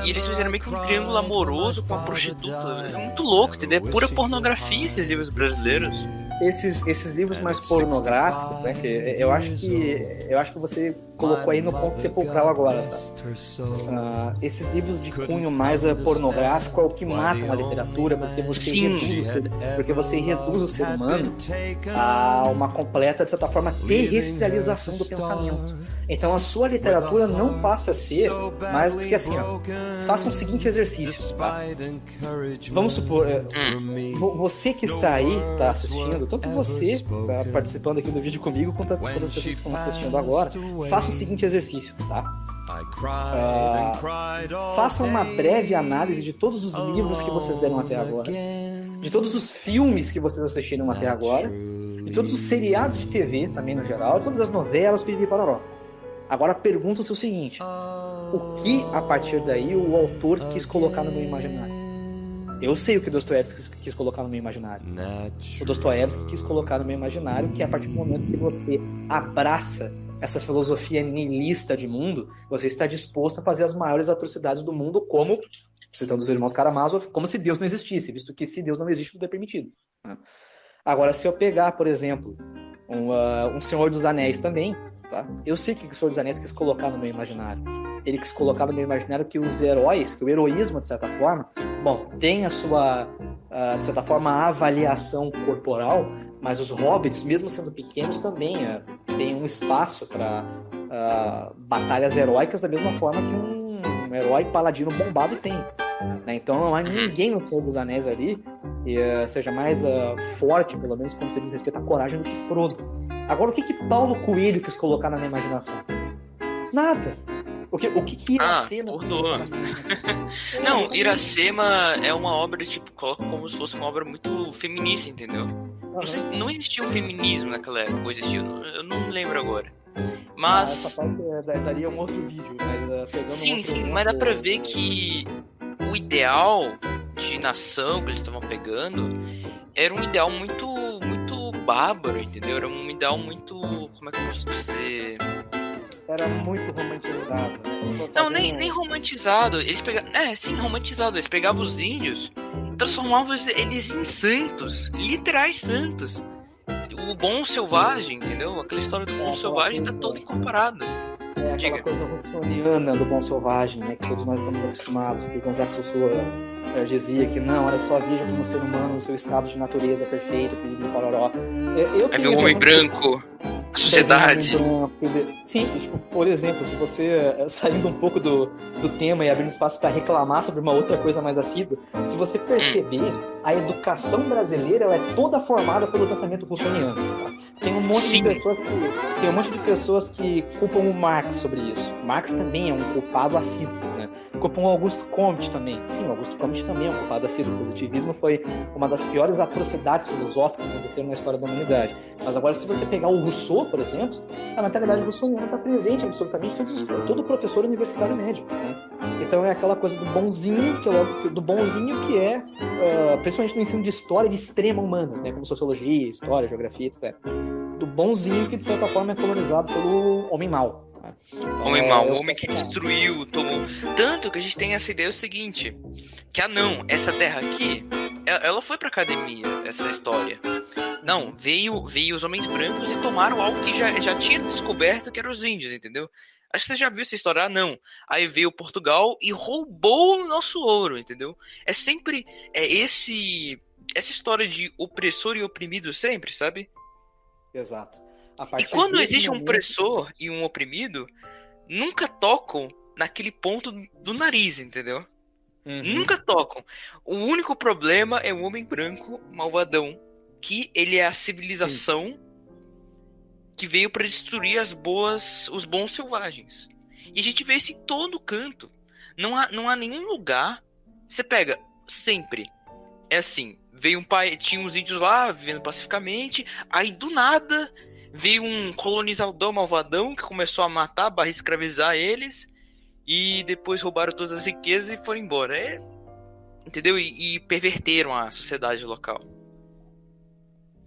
e eles fizeram meio que um triângulo amoroso com a prostituta. É muito louco, entendeu? É pura pornografia esses livros brasileiros esses, esses livros mais pornográficos, né? Que eu acho que eu acho que você colocou aí no ponto sepulcral agora, sabe? Uh, esses livros de cunho mais uh, pornográfico é o que matam a literatura, porque você reduz, porque você reduz o ser humano a uma completa, de certa forma, terrestrialização do pensamento. Então a sua literatura não passa a ser mais do que assim, ó, faça o um seguinte exercício, tá? Vamos supor, é, você que está aí, está assistindo, tanto você está participando aqui do vídeo comigo, quanto as pessoas que estão assistindo agora, faça o seguinte exercício, tá? Uh, faça uma breve análise de todos os livros que vocês deram até agora, de todos os filmes que vocês assistiram até agora, de todos os seriados de TV também no geral, todas as novelas, piriri pararó. Agora pergunta-se o seguinte: o que a partir daí o autor quis colocar no meu imaginário? Eu sei o que Dostoiévski quis colocar no meu imaginário. O Dostoiévski quis colocar no meu imaginário que a partir do momento que você abraça essa filosofia niilista de mundo, você está disposto a fazer as maiores atrocidades do mundo, como, citando os irmãos Karamazov, como se Deus não existisse, visto que se Deus não existe, tudo é permitido. Né? Agora, se eu pegar, por exemplo, um, uh, um Senhor dos Anéis também, tá? Eu sei que o Senhor dos Anéis quis colocar no meu imaginário. Ele quis colocar no meu imaginário que os heróis, que o heroísmo, de certa forma, bom, tem a sua, de certa forma, avaliação corporal, mas os hobbits, mesmo sendo pequenos, também uh, têm um espaço para ah, batalhas heróicas da mesma forma que um, um herói paladino bombado tem. Né? Então não há ninguém no Senhor dos Anéis ali que uh, seja mais forte, pelo menos quando se diz respeito à coragem, do que Frodo. Agora, o que que Paulo Coelho quis colocar na minha imaginação? Nada. O que, o que, que Iracema... Ah, Não, Iracema é uma obra, tipo, coloca como se fosse uma obra muito feminista, entendeu? Uhum. Não, sei, não existia um feminismo naquela época, ou existia, eu não lembro agora. Mas... Ah, essa parte é, daria um outro vídeo, mas pegando Sim, um sim, mas dá pra ver que o ideal de nação que eles estavam pegando era um ideal muito bárbaro, entendeu? Era um ideal muito. Como é que eu posso dizer? Era muito romantizado. Não, nem, nem romantizado. Eles pegavam. É, sim, romantizado. Eles pegavam os índios transformavam eles em santos. Literais santos. O bom selvagem, entendeu? Aquela história do bom é, selvagem tá toda incorporada. É aquela Diga. coisa russoniana do bom selvagem, né? Que todos nós estamos acostumados. Que o Jacques Rousseau dizia que não, era só veja como ser humano no seu estado de natureza perfeito, piriri, pororó. Eu Aí vem um homem branco, a sociedade. Sim, tipo, por exemplo, se você eh, saindo um pouco do, do tema e abrindo espaço para reclamar sobre uma outra coisa mais assídua, se você perceber, hum. a educação brasileira ela é toda formada pelo pensamento russoniano. Tá? Tem um monte Sim. de pessoas que tem um monte de pessoas que culpam o Marx sobre isso. Marx também é um culpado assíduo, Culpam o Augusto Comte também. Sim, o Augusto Comte também é um culpado assíduo. O positivismo foi uma das piores atrocidades filosóficas que aconteceram na história da humanidade. Mas agora, se você pegar o Rousseau, por exemplo, a mentalidade russoniana está presente absolutamente em todo professor universitário médio. Né? Então é aquela coisa do bonzinho, que é, do bonzinho que é, uh, principalmente no ensino de história, de extrema humanas, né? como sociologia, história, geografia, etc do bonzinho que de certa forma é colonizado pelo homem mau. Homem é, mau, o homem que destruiu, tomou. Tanto que a gente tem essa ideia o seguinte: que ah não, essa terra aqui, ela foi pra academia, essa história. Não, veio, veio os homens brancos e tomaram algo que já, já tinha descoberto que eram os índios, entendeu? Acho que você já viu essa história, ah, não. Aí veio Portugal e roubou o nosso ouro, entendeu? É sempre é esse essa história de opressor e oprimido sempre, sabe? Exato. E quando existe um opressor e um oprimido, nunca tocam naquele ponto do nariz, entendeu? Uhum. Nunca tocam. O único problema é o homem branco malvadão, que ele é a civilização que veio para destruir as boas, os bons selvagens. E a gente vê isso em todo canto. Não há, não há nenhum lugar. Você pega sempre. É assim, veio um pai, tinha uns índios lá vivendo pacificamente, aí do nada veio um colonizador malvadão que começou a matar, barra escravizar eles e depois roubaram todas as riquezas e foram embora. É, entendeu? E, e perverteram a sociedade local.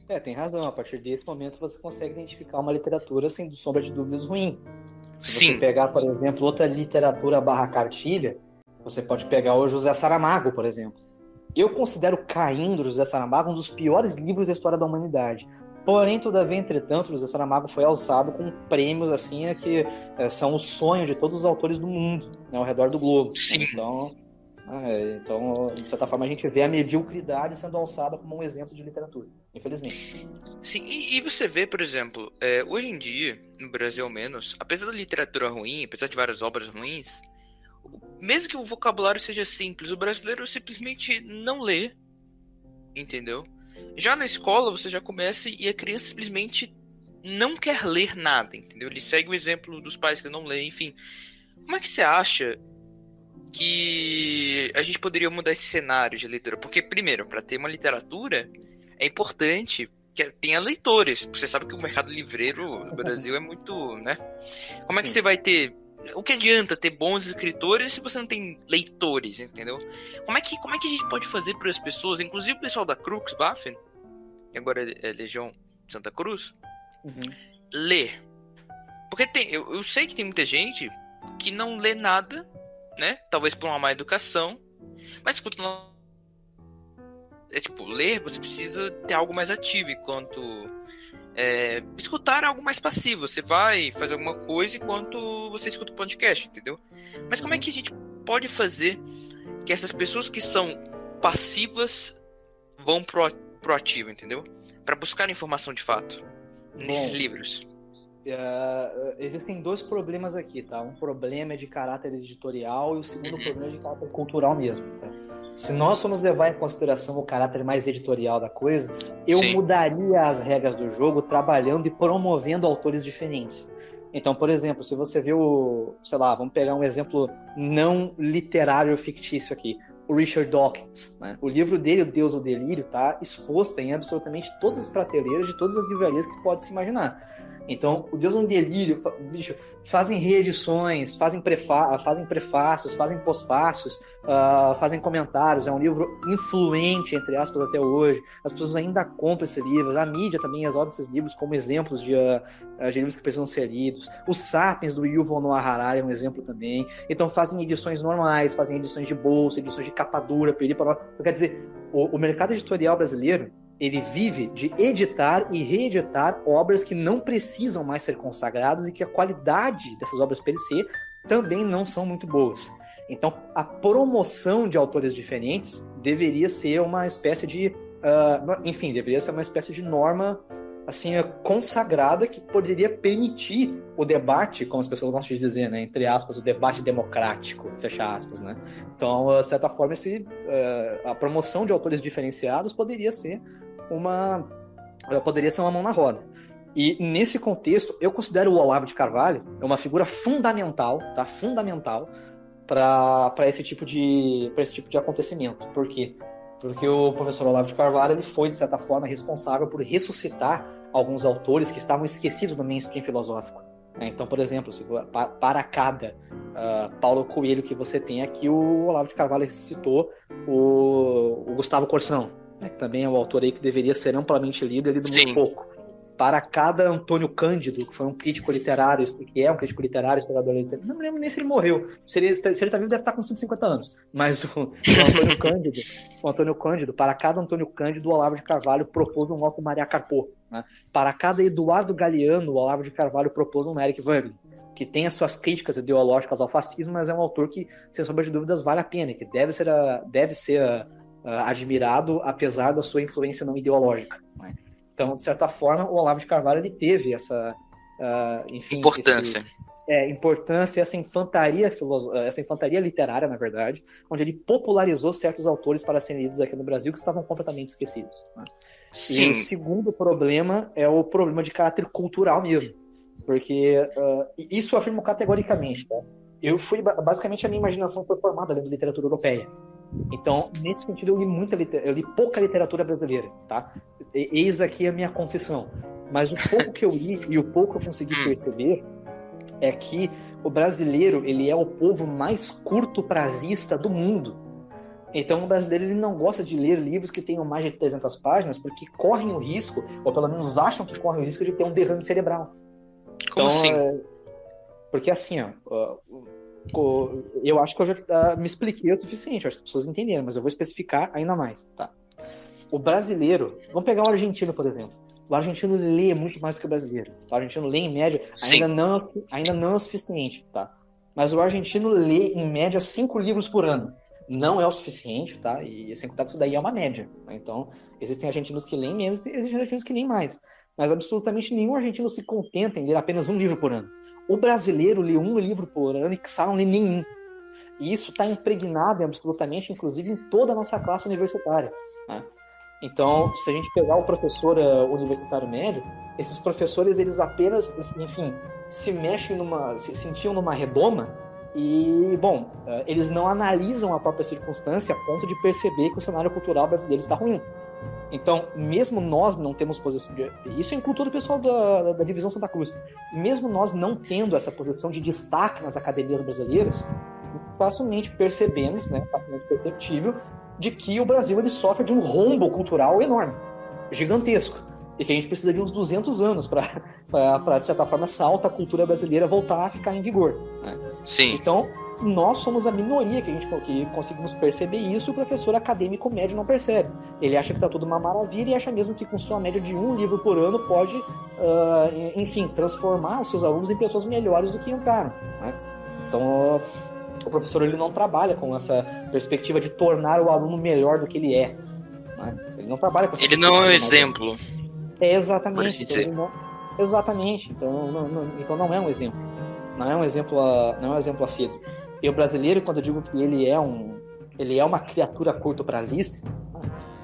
É, tem razão. A partir desse momento você consegue identificar uma literatura sem sombra de dúvidas ruim. Se Sim. você pegar, por exemplo, outra literatura barra cartilha, você pode pegar o José Saramago, por exemplo. Eu considero Caim do José Saramago um dos piores livros da história da humanidade. Porém, todavia, entretanto, José Saramago foi alçado com prêmios assim é que é, são o sonho de todos os autores do mundo, né, ao redor do globo. Sim. Então, é, então, de certa forma, a gente vê a mediocridade sendo alçada como um exemplo de literatura, infelizmente. Sim, e, e você vê, por exemplo, é, hoje em dia, no Brasil ao menos, apesar da literatura ruim, apesar de várias obras ruins, mesmo que o vocabulário seja simples, o brasileiro simplesmente não lê, entendeu? Já na escola você já começa e a criança simplesmente não quer ler nada, entendeu? Ele segue o exemplo dos pais que não leem, enfim. Como é que você acha que a gente poderia mudar esse cenário de leitura? Porque, primeiro, para ter uma literatura, é importante que tenha leitores. Você sabe que o mercado livreiro no Brasil é muito, né? Como é que Sim. você vai ter o que adianta ter bons escritores se você não tem leitores, entendeu? Como é que, como é que a gente pode fazer para as pessoas, inclusive o pessoal da Crux Waffen, que agora é Legião Santa Cruz, Uhum. ler? Porque tem, eu, eu sei que tem muita gente que não lê nada, né? Talvez por uma má educação, mas escuta é tipo ler, você precisa ter algo mais ativo, enquanto é, escutar algo mais passivo. Você vai fazer alguma coisa enquanto você escuta o podcast, entendeu? Mas como é que a gente pode fazer que essas pessoas que são passivas vão pro, ativo, entendeu? Para buscar informação de fato nesses Bom. livros. É, existem dois problemas aqui, tá? Um problema é de caráter editorial e o segundo Uhum. problema é de caráter cultural mesmo, tá? Se nós formos levar em consideração o caráter mais editorial da coisa, eu Sim. mudaria as regras do jogo trabalhando e promovendo autores diferentes. Então, por exemplo, se você vê o, sei lá, vamos pegar um exemplo não literário fictício aqui, o Richard Dawkins, né? O livro dele, O Deus o Delírio, tá exposto em absolutamente todas as prateleiras de todas as livrarias que pode se imaginar. Então, o Deus um delírio, bicho, fazem reedições, fazem, fazem prefácios, fazem pós-fácios, ah, fazem comentários. É um livro influente, entre aspas, até hoje. As pessoas ainda compram esse livro. A mídia também exalta esses livros como exemplos de, ah, de livros que precisam ser lidos. Os Sapiens, do Yuval Noah Harari, é um exemplo também. Então, fazem edições normais, fazem edições de bolsa, edições de capa dura, para Quer dizer, o, o mercado editorial brasileiro ele vive de editar e reeditar obras que não precisam mais ser consagradas e que a qualidade dessas obras per se também não são muito boas. Então, a promoção de autores diferentes deveria ser uma espécie de, uh, enfim, deveria ser uma espécie de norma assim consagrada que poderia permitir o debate, como as pessoas gostam de dizer, né, entre aspas, o debate democrático, fecha aspas, né. Então, de certa forma, esse, uh, a promoção de autores diferenciados poderia ser uma poderia ser uma mão na roda. E nesse contexto, eu considero o Olavo de Carvalho uma figura fundamental, tá? Fundamental para esse tipo de esse tipo de acontecimento. Por quê? Porque o professor Olavo de Carvalho ele foi de certa forma responsável por ressuscitar alguns autores que estavam esquecidos no mainstream filosófico. né? Então, por exemplo, para cada uh, Paulo Coelho que você tem aqui, o Olavo de Carvalho citou o, o Gustavo Corsão, né, que também é um autor aí que deveria ser amplamente lido e lido muito Sim. pouco. Para cada Antônio Cândido, que foi um crítico literário, que é um crítico literário, historiador literário, não me lembro nem se ele morreu. Se ele, se ele tá vivo, deve estar com 150 anos. Mas o, o Antônio (laughs) Cândido, o Antônio Cândido, para cada Antônio Cândido, o Olavo de Carvalho propôs um Otto Maria Carpo. Né? Para cada Eduardo Galeano, o Olavo de Carvalho propôs um Eric Wagner que tem as suas críticas ideológicas ao fascismo, mas é um autor que, sem sombra de dúvidas, vale a pena, que deve ser, a, deve ser a, admirado apesar da sua influência não ideológica. Né? Então, de certa forma, o Olavo de Carvalho ele teve essa, uh, enfim, importância. Esse, é, importância essa infantaria, essa infantaria literária, na verdade, onde ele popularizou certos autores para serem lidos aqui no Brasil que estavam completamente esquecidos. Né? E o segundo problema é o problema de caráter cultural mesmo, porque uh, isso eu afirmo categoricamente, tá? Eu fui, basicamente, a minha imaginação foi formada lendo literatura europeia. Então, nesse sentido, eu li muita eu li pouca literatura brasileira, tá? Eis aqui a minha confissão. Mas o pouco que eu li e o pouco que eu consegui hum. perceber é que o brasileiro ele é o povo mais curto prazista do mundo. Então o brasileiro ele não gosta de ler livros que tenham mais de 300 páginas porque correm o risco, ou pelo menos acham que correm o risco de ter um derrame cerebral. Como então, assim? É... Porque assim, ó, eu acho que eu já ah, me expliquei o suficiente, acho que as pessoas entenderam, mas eu vou especificar ainda mais, tá? O brasileiro, vamos pegar o argentino, por exemplo. O argentino lê muito mais do que o brasileiro. O argentino lê em média, ainda não, é ainda não é o suficiente, tá? Mas o argentino lê em média cinco livros por ano. Não é o suficiente, tá? E sem contar que isso daí é uma média. Né? Então, existem argentinos que leem menos e existem argentinos que leem mais. Mas absolutamente nenhum argentino se contenta em ler apenas um livro por ano. O brasileiro lê um livro por ano e que não lê nenhum. E isso está impregnado absolutamente, inclusive, em toda a nossa classe universitária. Né? Então, se a gente pegar o professor uh, universitário médio, esses professores, eles apenas, enfim, se mexem numa, se, se enfiam numa redoma e, bom, uh, eles não analisam a própria circunstância a ponto de perceber que o cenário cultural brasileiro está ruim. Então, mesmo nós não temos posição de... Isso é em cultura pessoal da, da, da, divisão Santa Cruz. Mesmo nós não tendo essa posição de destaque nas academias brasileiras, facilmente percebemos, né, facilmente perceptível, de que o Brasil ele sofre de um rombo cultural enorme, gigantesco, e que a gente precisa de uns 200 anos para, (laughs) de certa forma, essa alta cultura brasileira voltar a ficar em vigor. Né? Sim. Então, nós somos a minoria que a gente que conseguimos perceber isso e o professor acadêmico médio não percebe. Ele acha que está tudo uma maravilha e acha mesmo que com sua média de um livro por ano pode, uh, enfim, transformar os seus alunos em pessoas melhores do que entraram. Né? Então, o professor ele não trabalha com essa perspectiva de tornar o aluno melhor do que ele é. Né? Ele não trabalha com essa Ele não é um exemplo. É exatamente. Assim então não, exatamente. Então não, não, então não é um exemplo. Não é um exemplo a, não é um exemplo a ser. E o brasileiro, quando eu digo que ele é um ele é uma criatura curto prazista,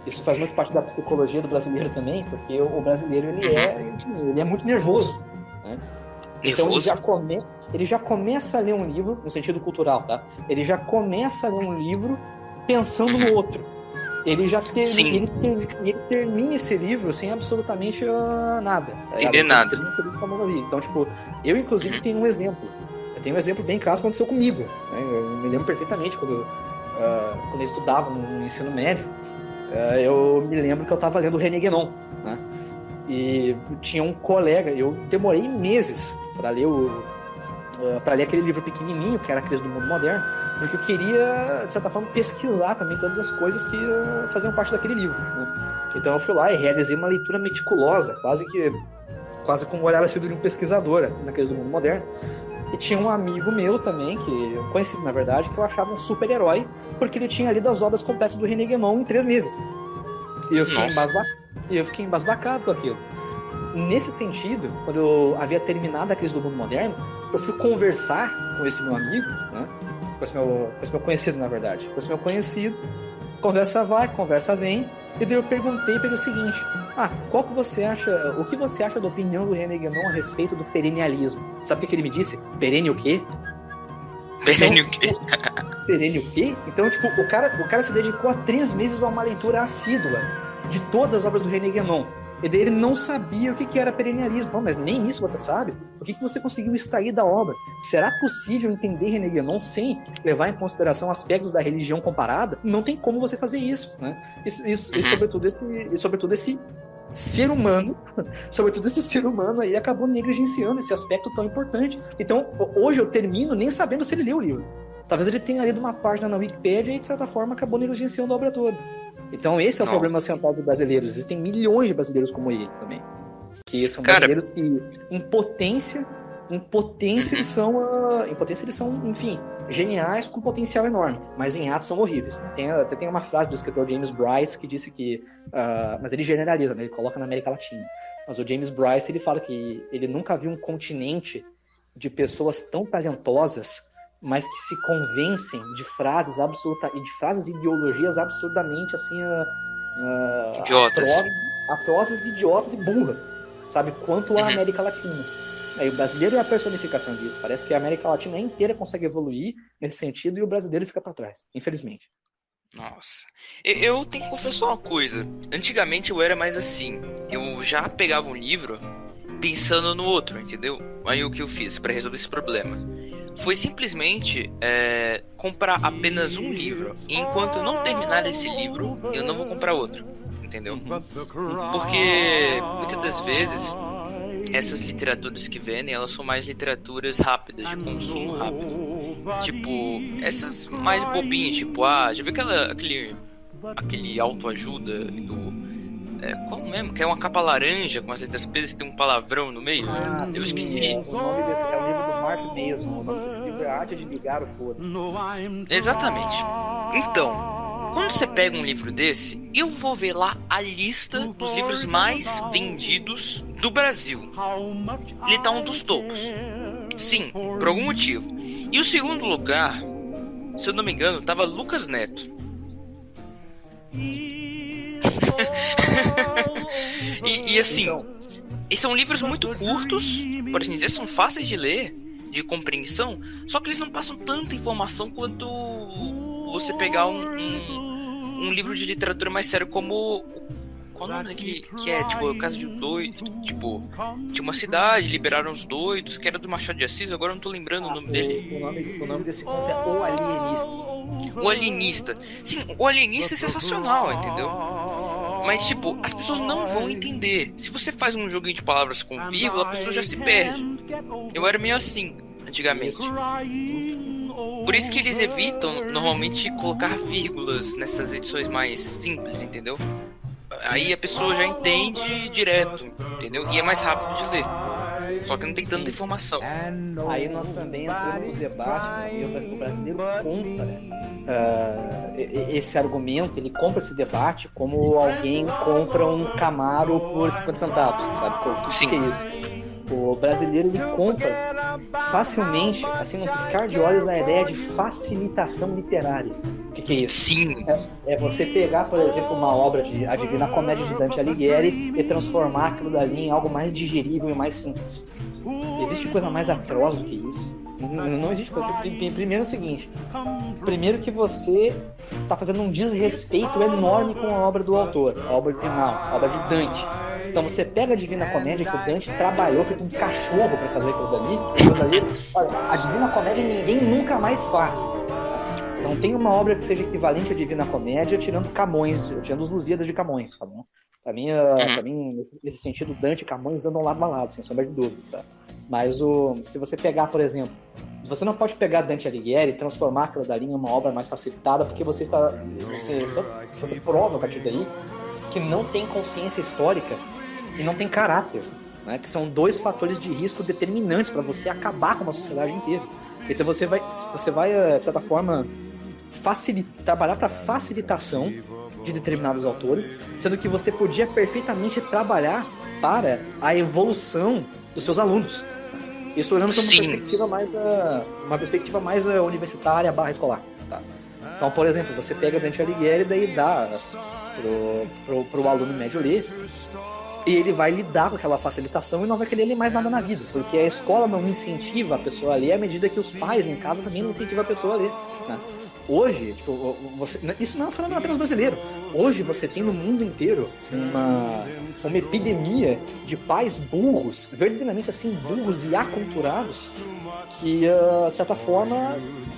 isso faz muito parte da psicologia do brasileiro também, porque o brasileiro ele é ele é muito nervoso. Né? Então ele já começa ele já começa a ler um livro, no sentido cultural, tá? Ele já começa a ler um livro pensando no outro. Ele já ter, ele, ele termina esse livro sem absolutamente uh, nada. Tá Entender nada. Então, tipo, eu inclusive tenho um exemplo. Eu tenho um exemplo bem claro que aconteceu comigo. Né? Eu me lembro perfeitamente quando, uh, quando eu estudava no ensino médio. Uh, eu me lembro que eu estava lendo René Guénon, né? E tinha um colega, eu demorei meses para ler o uh, para ler aquele livro pequenininho, que era a crise do mundo moderno, porque eu queria, de certa forma, pesquisar também todas as coisas que uh, faziam parte daquele livro. Né? Então eu fui lá e realizei uma leitura meticulosa, quase que quase como olhar assim de um pesquisador na crise do mundo moderno. E tinha um amigo meu também, que eu conheci na verdade, que eu achava um super-herói, porque ele tinha lido as obras completas do René Guémon em três meses. E eu fiquei, embasba... eu fiquei embasbacado com aquilo. Nesse sentido, quando eu havia terminado a crise do mundo moderno, eu fui conversar com esse meu amigo, né? com, esse meu, com esse meu conhecido, na verdade. Com esse meu conhecido, conversa vai, conversa vem, e daí eu perguntei para ele o seguinte: Ah, qual que você acha, o que você acha da opinião do René Guénon a respeito do perennialismo? Sabe o que ele me disse? Perene o quê? Perene então, o quê? (laughs) perene o quê? Então, tipo, o cara, o cara se dedicou a três meses a uma leitura assídua de todas as obras do René Guénon. E daí ele não sabia o que, que era perennialismo. Mas nem isso você sabe. O que, que você conseguiu extrair da obra? Será possível entender René Guénon sem levar em consideração aspectos da religião comparada? Não tem como você fazer isso. Né? Isso, isso, uhum. e, sobretudo esse, e sobretudo esse ser humano, (laughs) sobretudo esse ser humano aí, acabou negligenciando esse aspecto tão importante. Então, hoje eu termino nem sabendo se ele leu o livro. Talvez ele tenha lido uma página na Wikipedia e, de certa forma, acabou negligenciando a obra toda. Então esse é o Não. problema central dos brasileiros. Existem milhões de brasileiros como ele também. Que são Cara... brasileiros que, em potência, em potência eles são, uh, em potência eles são, enfim, geniais com potencial enorme, mas em atos são horríveis. Tem, até tem uma frase do escritor James Bryce que disse que, uh, mas ele generaliza, né? ele coloca na América Latina. Mas o James Bryce ele fala que ele nunca viu um continente de pessoas tão talentosas, mas que se convencem de frases absoluta, de frases e ideologias absurdamente assim, uh, idiotas. Atrozes, idiotas e burras, sabe? Quanto a uhum. América Latina. Aí, o brasileiro é a personificação disso. Parece que a América Latina inteira consegue evoluir nesse sentido e o brasileiro fica para trás, infelizmente. Nossa. Eu tenho que confessar uma coisa. Antigamente eu era mais assim. Eu já pegava um livro pensando no outro, entendeu? Aí o que eu fiz para resolver esse problema? Foi simplesmente é, comprar apenas um livro. E enquanto eu não terminar esse livro, eu não vou comprar outro. Entendeu? Porque muitas das vezes essas literaturas que vendem, elas são mais literaturas rápidas, de consumo rápido. Tipo, essas mais bobinhas, tipo, ah, já viu aquela, aquele, aquele autoajuda do. É, qual mesmo? Que é uma capa laranja com as letras presas que tem um palavrão no meio? Ah, eu sim, esqueci. É, o nome desse é o livro do Mark mesmo. O nome desse livro é Arte de Ligar o Foda-se. Exatamente. Então, quando você pega um livro desse, eu vou ver lá a lista dos livros mais vendidos do Brasil. Ele tá um dos topos. Sim, por algum motivo. E o segundo lugar, se eu não me engano, tava Lucas Neto. (laughs) e, e, assim, então. são livros muito curtos, por assim dizer, são fáceis de ler, de compreensão, só que eles não passam tanta informação quanto você pegar um, um, um livro de literatura mais sério como qual o nome daquele que é, tipo, o caso de um doido? Tipo, tinha uma cidade, liberaram os doidos, que era do Machado de Assis, agora eu não tô lembrando ah, o nome dele. O nome, o nome desse conto é O Alienista. O Alienista. Sim, o Alienista é sensacional, entendeu? Mas, tipo, as pessoas não vão entender. Se você faz um joguinho de palavras com vírgula, a pessoa já se perde. Eu era meio assim, antigamente. Por isso que eles evitam normalmente colocar vírgulas nessas edições mais simples, entendeu? aí a pessoa já entende direto, entendeu? E é mais rápido de ler. Só que não tem Sim. tanta informação. Aí nós também entramos no debate, e o brasileiro compra uh, esse argumento, ele compra esse debate como alguém compra um Camaro por 50 centavos, sabe? O que, que é isso? O brasileiro ele compra facilmente, assim, no piscar de olhos, a ideia de facilitação literária. O que, que é isso? Sim. É, é, você pegar, por exemplo, uma obra de A Divina Comédia de Dante Alighieri e transformar aquilo dali em algo mais digerível e mais simples. Existe coisa mais atroz do que isso? Não existe. Primeiro é o seguinte: primeiro que você está fazendo um desrespeito enorme com a obra do autor, a obra original, a obra de Dante. Então você pega a Divina Comédia que o Dante trabalhou, feito um cachorro para fazer aquilo dali, aquilo dali. Olha, a Divina Comédia ninguém nunca mais faz. Não tem uma obra que seja equivalente à Divina Comédia, tirando Camões, tirando os Lusíadas de Camões, tá bom? Pra mim, uhum. pra mim nesse sentido, Dante e Camões andam lado a lado, sem sombra de dúvida, tá? Mas o, se você pegar, por exemplo, você não pode pegar Dante Alighieri e transformar aquela dali em uma obra mais facilitada, porque você está. Você, você prova a partir daí que não tem consciência histórica e não tem caráter. Né? Que são dois fatores de risco determinantes para você acabar com uma sociedade inteira. Então você vai, você vai eh, de certa forma, trabalhar para facilitação de determinados autores, sendo que você podia perfeitamente trabalhar para a evolução dos seus alunos. Isso olhando para uma perspectiva mais, uh, uma perspectiva mais uh, universitária barra escolar. Tá? Então, por exemplo, você pega Dante Alighieri e dá pro, pro, pro aluno médio ler e ele vai lidar com aquela facilitação e não vai querer ler mais nada na vida, porque a escola não incentiva a pessoa a ler à medida que os pais em casa também não incentivam a pessoa a ler. Né? Hoje, tipo, você, isso não é um fenômeno apenas brasileiro. Hoje você tem no mundo inteiro uma, uma epidemia de pais burros, verdadeiramente assim, burros e aculturados, que, uh, de certa forma,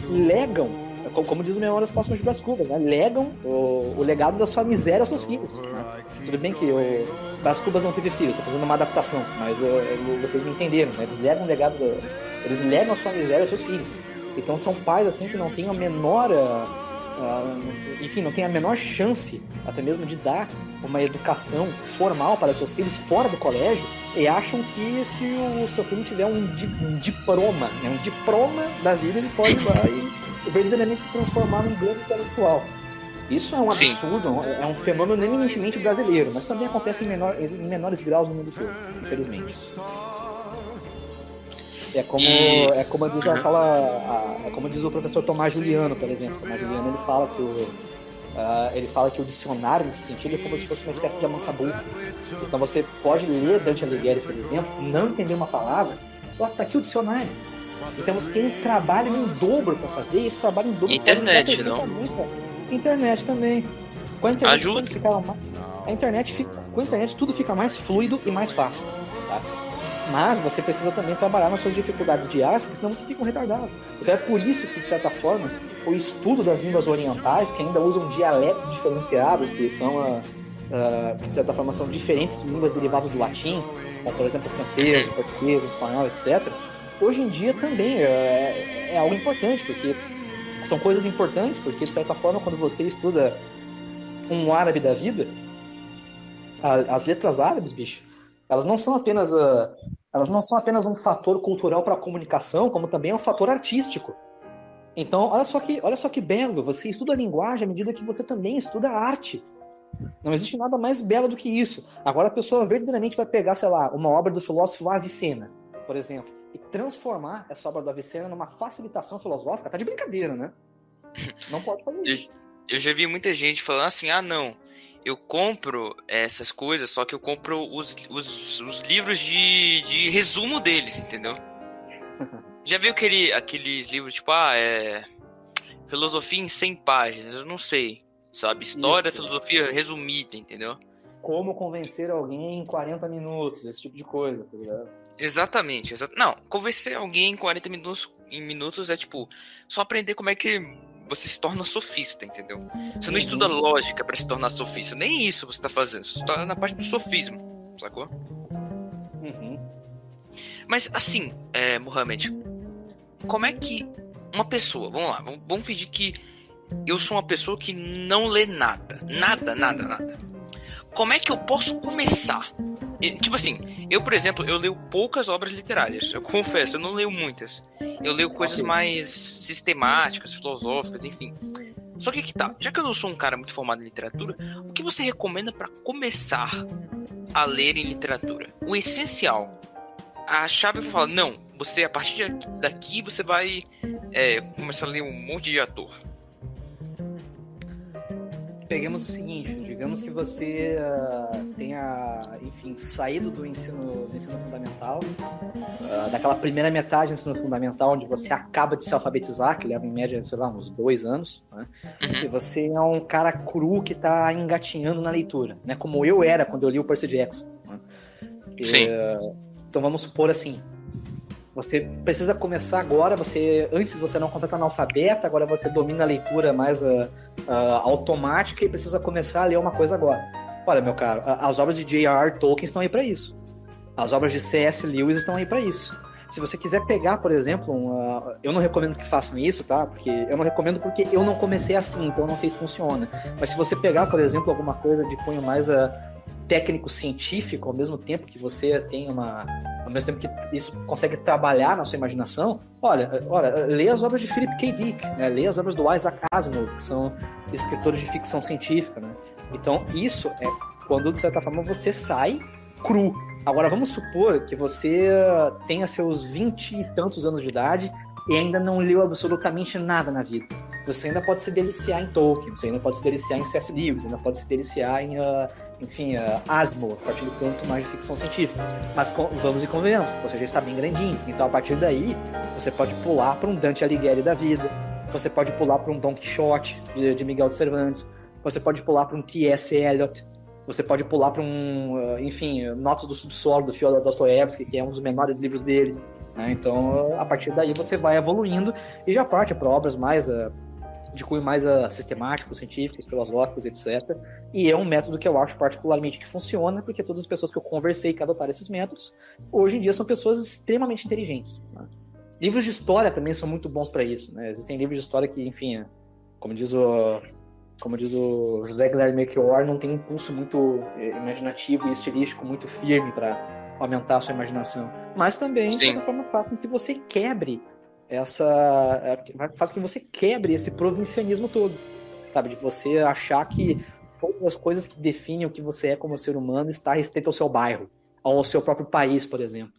legam, como, diz o Memórias Póstumas de Brás Cubas, né? legam o, o, legado da sua miséria aos seus filhos. Né? Tudo bem que o Brás Cubas não teve filhos, estou fazendo uma adaptação, mas uh, vocês me entenderam, né? eles legam o legado, do, eles legam a sua miséria aos seus filhos. Então são pais assim que não têm a menor, uh, enfim, não têm a menor chance até mesmo de dar uma educação formal para seus filhos fora do colégio e acham que se o seu filho tiver um, di um diploma, né, um diploma da vida, ele pode ir lá e verdadeiramente se transformar num grande intelectual. Isso é um absurdo, Sim. é um fenômeno eminentemente brasileiro, mas também acontece em, menor, em menores graus no mundo todo, infelizmente. É como, e... é como diz aquela, é como diz o professor Tomás Juliano, por exemplo. Tomás Juliano ele fala que o, Uh, ele fala que o dicionário, nesse sentido, é como se fosse uma espécie de amansabu. Então você pode ler Dante Alighieri, por exemplo, não entender uma palavra, ó, tá aqui o dicionário. Então você tem um trabalho em dobro para fazer, e esse trabalho em dobro Internet, não? Internet também. Com a internet, Ajuda. Fica mais... a internet fica... com a internet tudo fica mais fluido e mais fácil. Tá? Mas você precisa também trabalhar nas suas dificuldades diárias, porque senão você fica um retardado. Então é por isso que, de certa forma, o estudo das línguas orientais, que ainda usam dialetos diferenciados, que são, uh, uh, de certa forma, são diferentes de línguas derivadas do latim, como, por exemplo, o francês, o português, o espanhol, etc., hoje em dia também é, é algo importante, porque são coisas importantes, porque, de certa forma, quando você estuda um árabe da vida, as letras árabes, bicho, elas não são apenas uh, elas não são apenas um fator cultural para a comunicação, como também é um fator artístico. Então, olha só que, olha só que belo, você estuda a linguagem à medida que você também estuda a arte. Não existe nada mais belo do que isso. Agora a pessoa verdadeiramente vai pegar, sei lá, uma obra do filósofo Avicena, por exemplo, e transformar essa obra do Avicena numa facilitação filosófica, tá de brincadeira, né? Não pode fazer isso. Eu, eu já vi muita gente falando assim: ah, não, eu compro essas coisas, só que eu compro os, os, os livros de, de resumo deles, entendeu? (laughs) Já viu aquele, aqueles livros, tipo, ah, é. Filosofia em 100 páginas, eu não sei. Sabe? História, Isso. filosofia resumida, entendeu? Como convencer alguém em 40 minutos, esse tipo de coisa, tá ligado? Exatamente, exa não, convencer alguém em 40 minutos, em minutos é tipo, só aprender como é que você se torna sofista, entendeu? Você não estuda lógica para se tornar sofista. Nem isso você tá fazendo. Você tá na parte do sofismo, sacou? Uhum. Mas assim, é, Mohamed, como é que uma pessoa, vamos lá, vamos, vamos pedir que eu sou uma pessoa que não lê nada, nada, nada, nada. Como é que eu posso começar? Tipo assim, eu, por exemplo, eu leio poucas obras literárias. Eu (laughs) confesso, eu não leio muitas. Eu leio coisas mais sistemáticas, filosóficas, enfim. Só que que tá, já que eu não sou um cara muito formado em literatura, o que você recomenda para começar a ler em literatura? O essencial. A chave fala, não, você a partir daqui você vai é, começar a ler um monte de ator peguemos o seguinte, digamos que você uh, tenha, enfim, saído do ensino, do ensino fundamental, uh, daquela primeira metade do ensino fundamental, onde você acaba de se alfabetizar, que leva em média, sei lá, uns dois anos, né? Uhum. e você é um cara cru que está engatinhando na leitura, né? Como eu era quando eu li o Percy Jackson. Né? E, Sim. Uh, então vamos supor assim, você precisa começar agora, você antes você não completa analfabeta, agora você domina a leitura mais uh, uh, automática e precisa começar a ler uma coisa agora. Olha, meu caro, as obras de J.R.R. Tolkien estão aí para isso. As obras de C.S. Lewis estão aí para isso. Se você quiser pegar, por exemplo, uma... eu não recomendo que façam isso, tá? Porque eu não recomendo porque eu não comecei assim, então eu não sei se funciona. Mas se você pegar, por exemplo, alguma coisa de cunho mais uh, técnico científico, ao mesmo tempo que você tem uma. Ao mesmo tempo que isso consegue trabalhar na sua imaginação, olha, olha lê as obras de Philip K. Dick, né? lê as obras do Isaac Asimov, que são escritores de ficção científica. Né? Então, isso é quando, de certa forma, você sai cru. Agora, vamos supor que você tenha seus vinte e tantos anos de idade e ainda não leu absolutamente nada na vida. Você ainda pode se deliciar em Tolkien, você ainda pode se deliciar em C.S. Lewis, ainda pode se deliciar em, uh, enfim, uh, Asimov, a partir do canto mais de ficção científica. Mas vamos e convenhamos, você já está bem grandinho. Então, a partir daí, você pode pular para um Dante Alighieri da vida, você pode pular para um Don Quixote, de, de Miguel de Cervantes, você pode pular para um T.S. Eliot, você pode pular para um, uh, enfim, Notas do Subsolo, do Fyodor Dostoevsky, que é um dos menores livros dele. Né? Então, a partir daí você vai evoluindo e já parte para obras mais uh, de cunho mais uh, sistemático, científico, filosóficos, etc. E é um método que eu acho particularmente que funciona, porque todas as pessoas que eu conversei que adotaram esses métodos, hoje em dia são pessoas extremamente inteligentes. Né? Livros de história também são muito bons para isso. Né? Existem livros de história que, enfim, como diz o como diz o José Guilherme Melchior, não tem um impulso muito eh, imaginativo e estilístico muito firme para aumentar a sua imaginação. Mas também, Sim. de certa forma, faz com que você quebre essa. É, faz com que você quebre esse provincianismo todo. Sabe? De você achar que todas as coisas que definem o que você é como ser humano está restrito ao seu bairro, ao seu próprio país, por exemplo.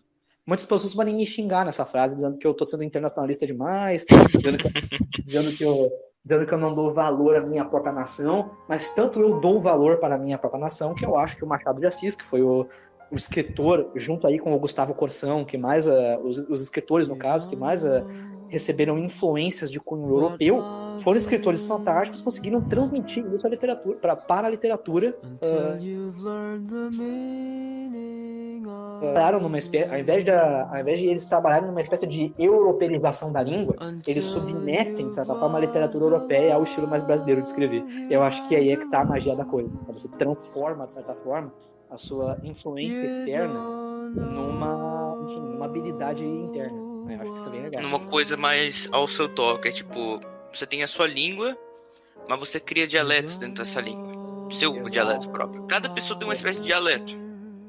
Muitas pessoas podem me xingar nessa frase, dizendo que eu tô sendo internacionalista demais, dizendo que, (laughs) dizendo que eu dizendo que eu não dou valor à minha própria nação, mas tanto eu dou valor para a minha própria nação que eu acho que o Machado de Assis, que foi o, o escritor, junto aí com o Gustavo Corsão, que mais, uh, os, os, escritores, no caso, que mais uh, receberam influências de cunho europeu, foram escritores fantásticos, conseguiram transmitir isso à literatura, pra, para a literatura. Uh, trabalharam numa espécie, ao invés, de, ao invés de eles trabalharem numa espécie de europeização da língua, eles submetem, de certa forma, a literatura europeia ao estilo mais brasileiro de escrever. Eu acho que aí é que está a magia da coisa. Você transforma, de certa forma, a sua influência externa numa, enfim, numa habilidade interna. Eu acho que isso é bem legal. Numa coisa mais ao seu toque. É tipo, você tem a sua língua, mas você cria dialetos dentro dessa língua. Seu Exato. dialeto próprio. Cada pessoa tem uma espécie de dialeto.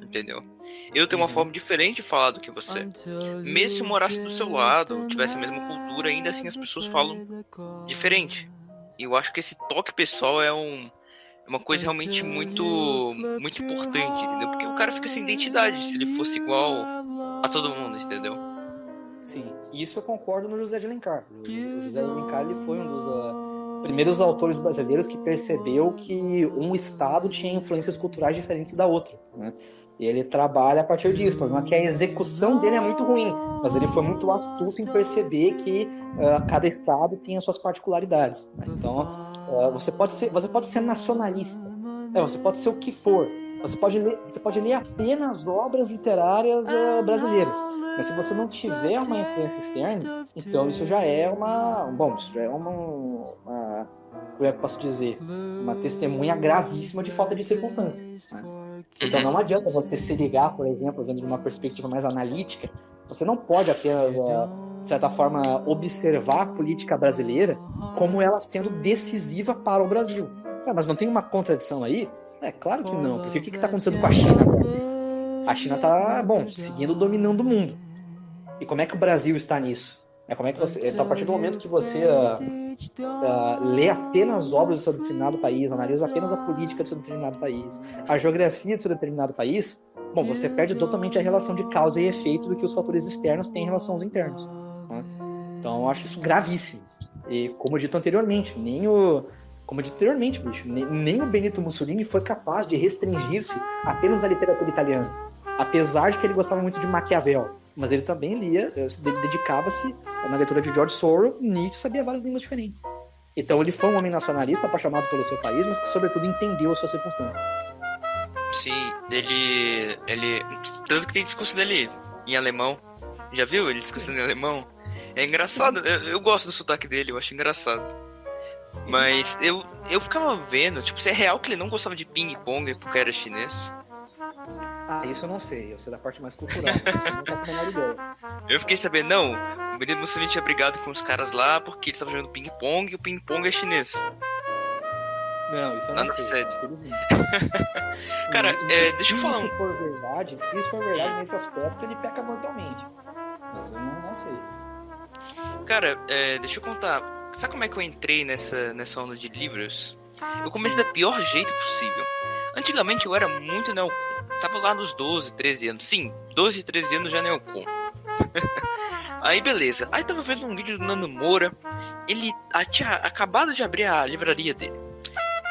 Entendeu? Eu tenho uma uhum. forma diferente de falar do que você. Mesmo se eu morasse do seu lado, tivesse a mesma cultura, ainda assim as pessoas falam diferente. E eu acho que esse toque pessoal é um é uma coisa realmente muito muito importante, entendeu? Porque o cara fica sem identidade se ele fosse igual a todo mundo, entendeu? Sim, isso eu concordo no José de Alencar. O José de Alencar ele foi um dos uh, primeiros autores brasileiros que percebeu que um estado tinha influências culturais diferentes da outra, né? E ele trabalha a partir disso. O é que a execução dele é muito ruim, mas ele foi muito astuto em perceber que uh, cada estado tem as suas particularidades. Né? Então, uh, você, pode ser, você pode ser nacionalista, né? você pode ser o que for. Você pode ler, você pode ler apenas obras literárias uh, brasileiras. Mas se você não tiver uma influência externa, então isso já é uma. Bom, isso já é uma. uma como é que eu posso dizer? Uma testemunha gravíssima de falta de circunstância. Né? Então não adianta você se ligar, por exemplo, vendo de uma perspectiva mais analítica, você não pode apenas, eh, de certa forma, observar a política brasileira como ela sendo decisiva para o Brasil. Ah, mas não tem uma contradição aí? É claro que não, porque o que está acontecendo com a China A China está, bom, seguindo dominando o mundo. E como é que o Brasil está nisso? É como é que você, então, a partir do momento que você uh, uh, lê apenas obras do seu determinado país, analisa apenas a política do seu determinado país, a geografia do seu determinado país, bom, você perde totalmente a relação de causa e efeito do que os fatores externos têm em relação aos internos. Então, eu acho isso gravíssimo. E como dito anteriormente, nem o como dito anteriormente, bicho, nem, nem o Benito Mussolini foi capaz de restringir-se apenas à literatura italiana, apesar de que ele gostava muito de Maquiavel mas ele também lia, eh, dedicava-se na leitura de George Sorrell, Nietzsche sabia várias línguas diferentes. Então ele foi um homem nacionalista, apaixonado pelo seu país, mas que sobretudo entendeu as suas circunstâncias. Sim, ele. ele. Tanto que tem discurso dele em alemão. Já viu ele discussando em alemão? É engraçado, eu, eu gosto do sotaque dele, eu acho engraçado. Mas eu, eu ficava vendo, tipo, se é real que ele não gostava de ping-pong porque era chinês. Ah, isso eu não sei. Eu sei da parte mais cultural. isso eu não faço a menor ideia. Eu fiquei sabendo, não, o Benito Mussolini tinha brigado com os caras lá porque eles estavam jogando ping-pong e o ping-pong é chinês. Não, isso eu não sei. Sede. (laughs) Cara, e, é, deixa eu falar. Se isso for verdade, se isso for verdade nesse aspecto, ele peca mortalmente. Mas eu não, não sei. Cara, é, deixa eu contar. Sabe como é que eu entrei nessa, nessa onda de livros? Eu comecei da pior jeito possível. Antigamente eu era muito neocon. Tava lá nos 12, 13 anos. Sim, 12, 13 anos já neocon. (laughs) Aí beleza. Aí tava vendo um vídeo do Nando Moura. Ele tinha acabado de abrir a livraria dele.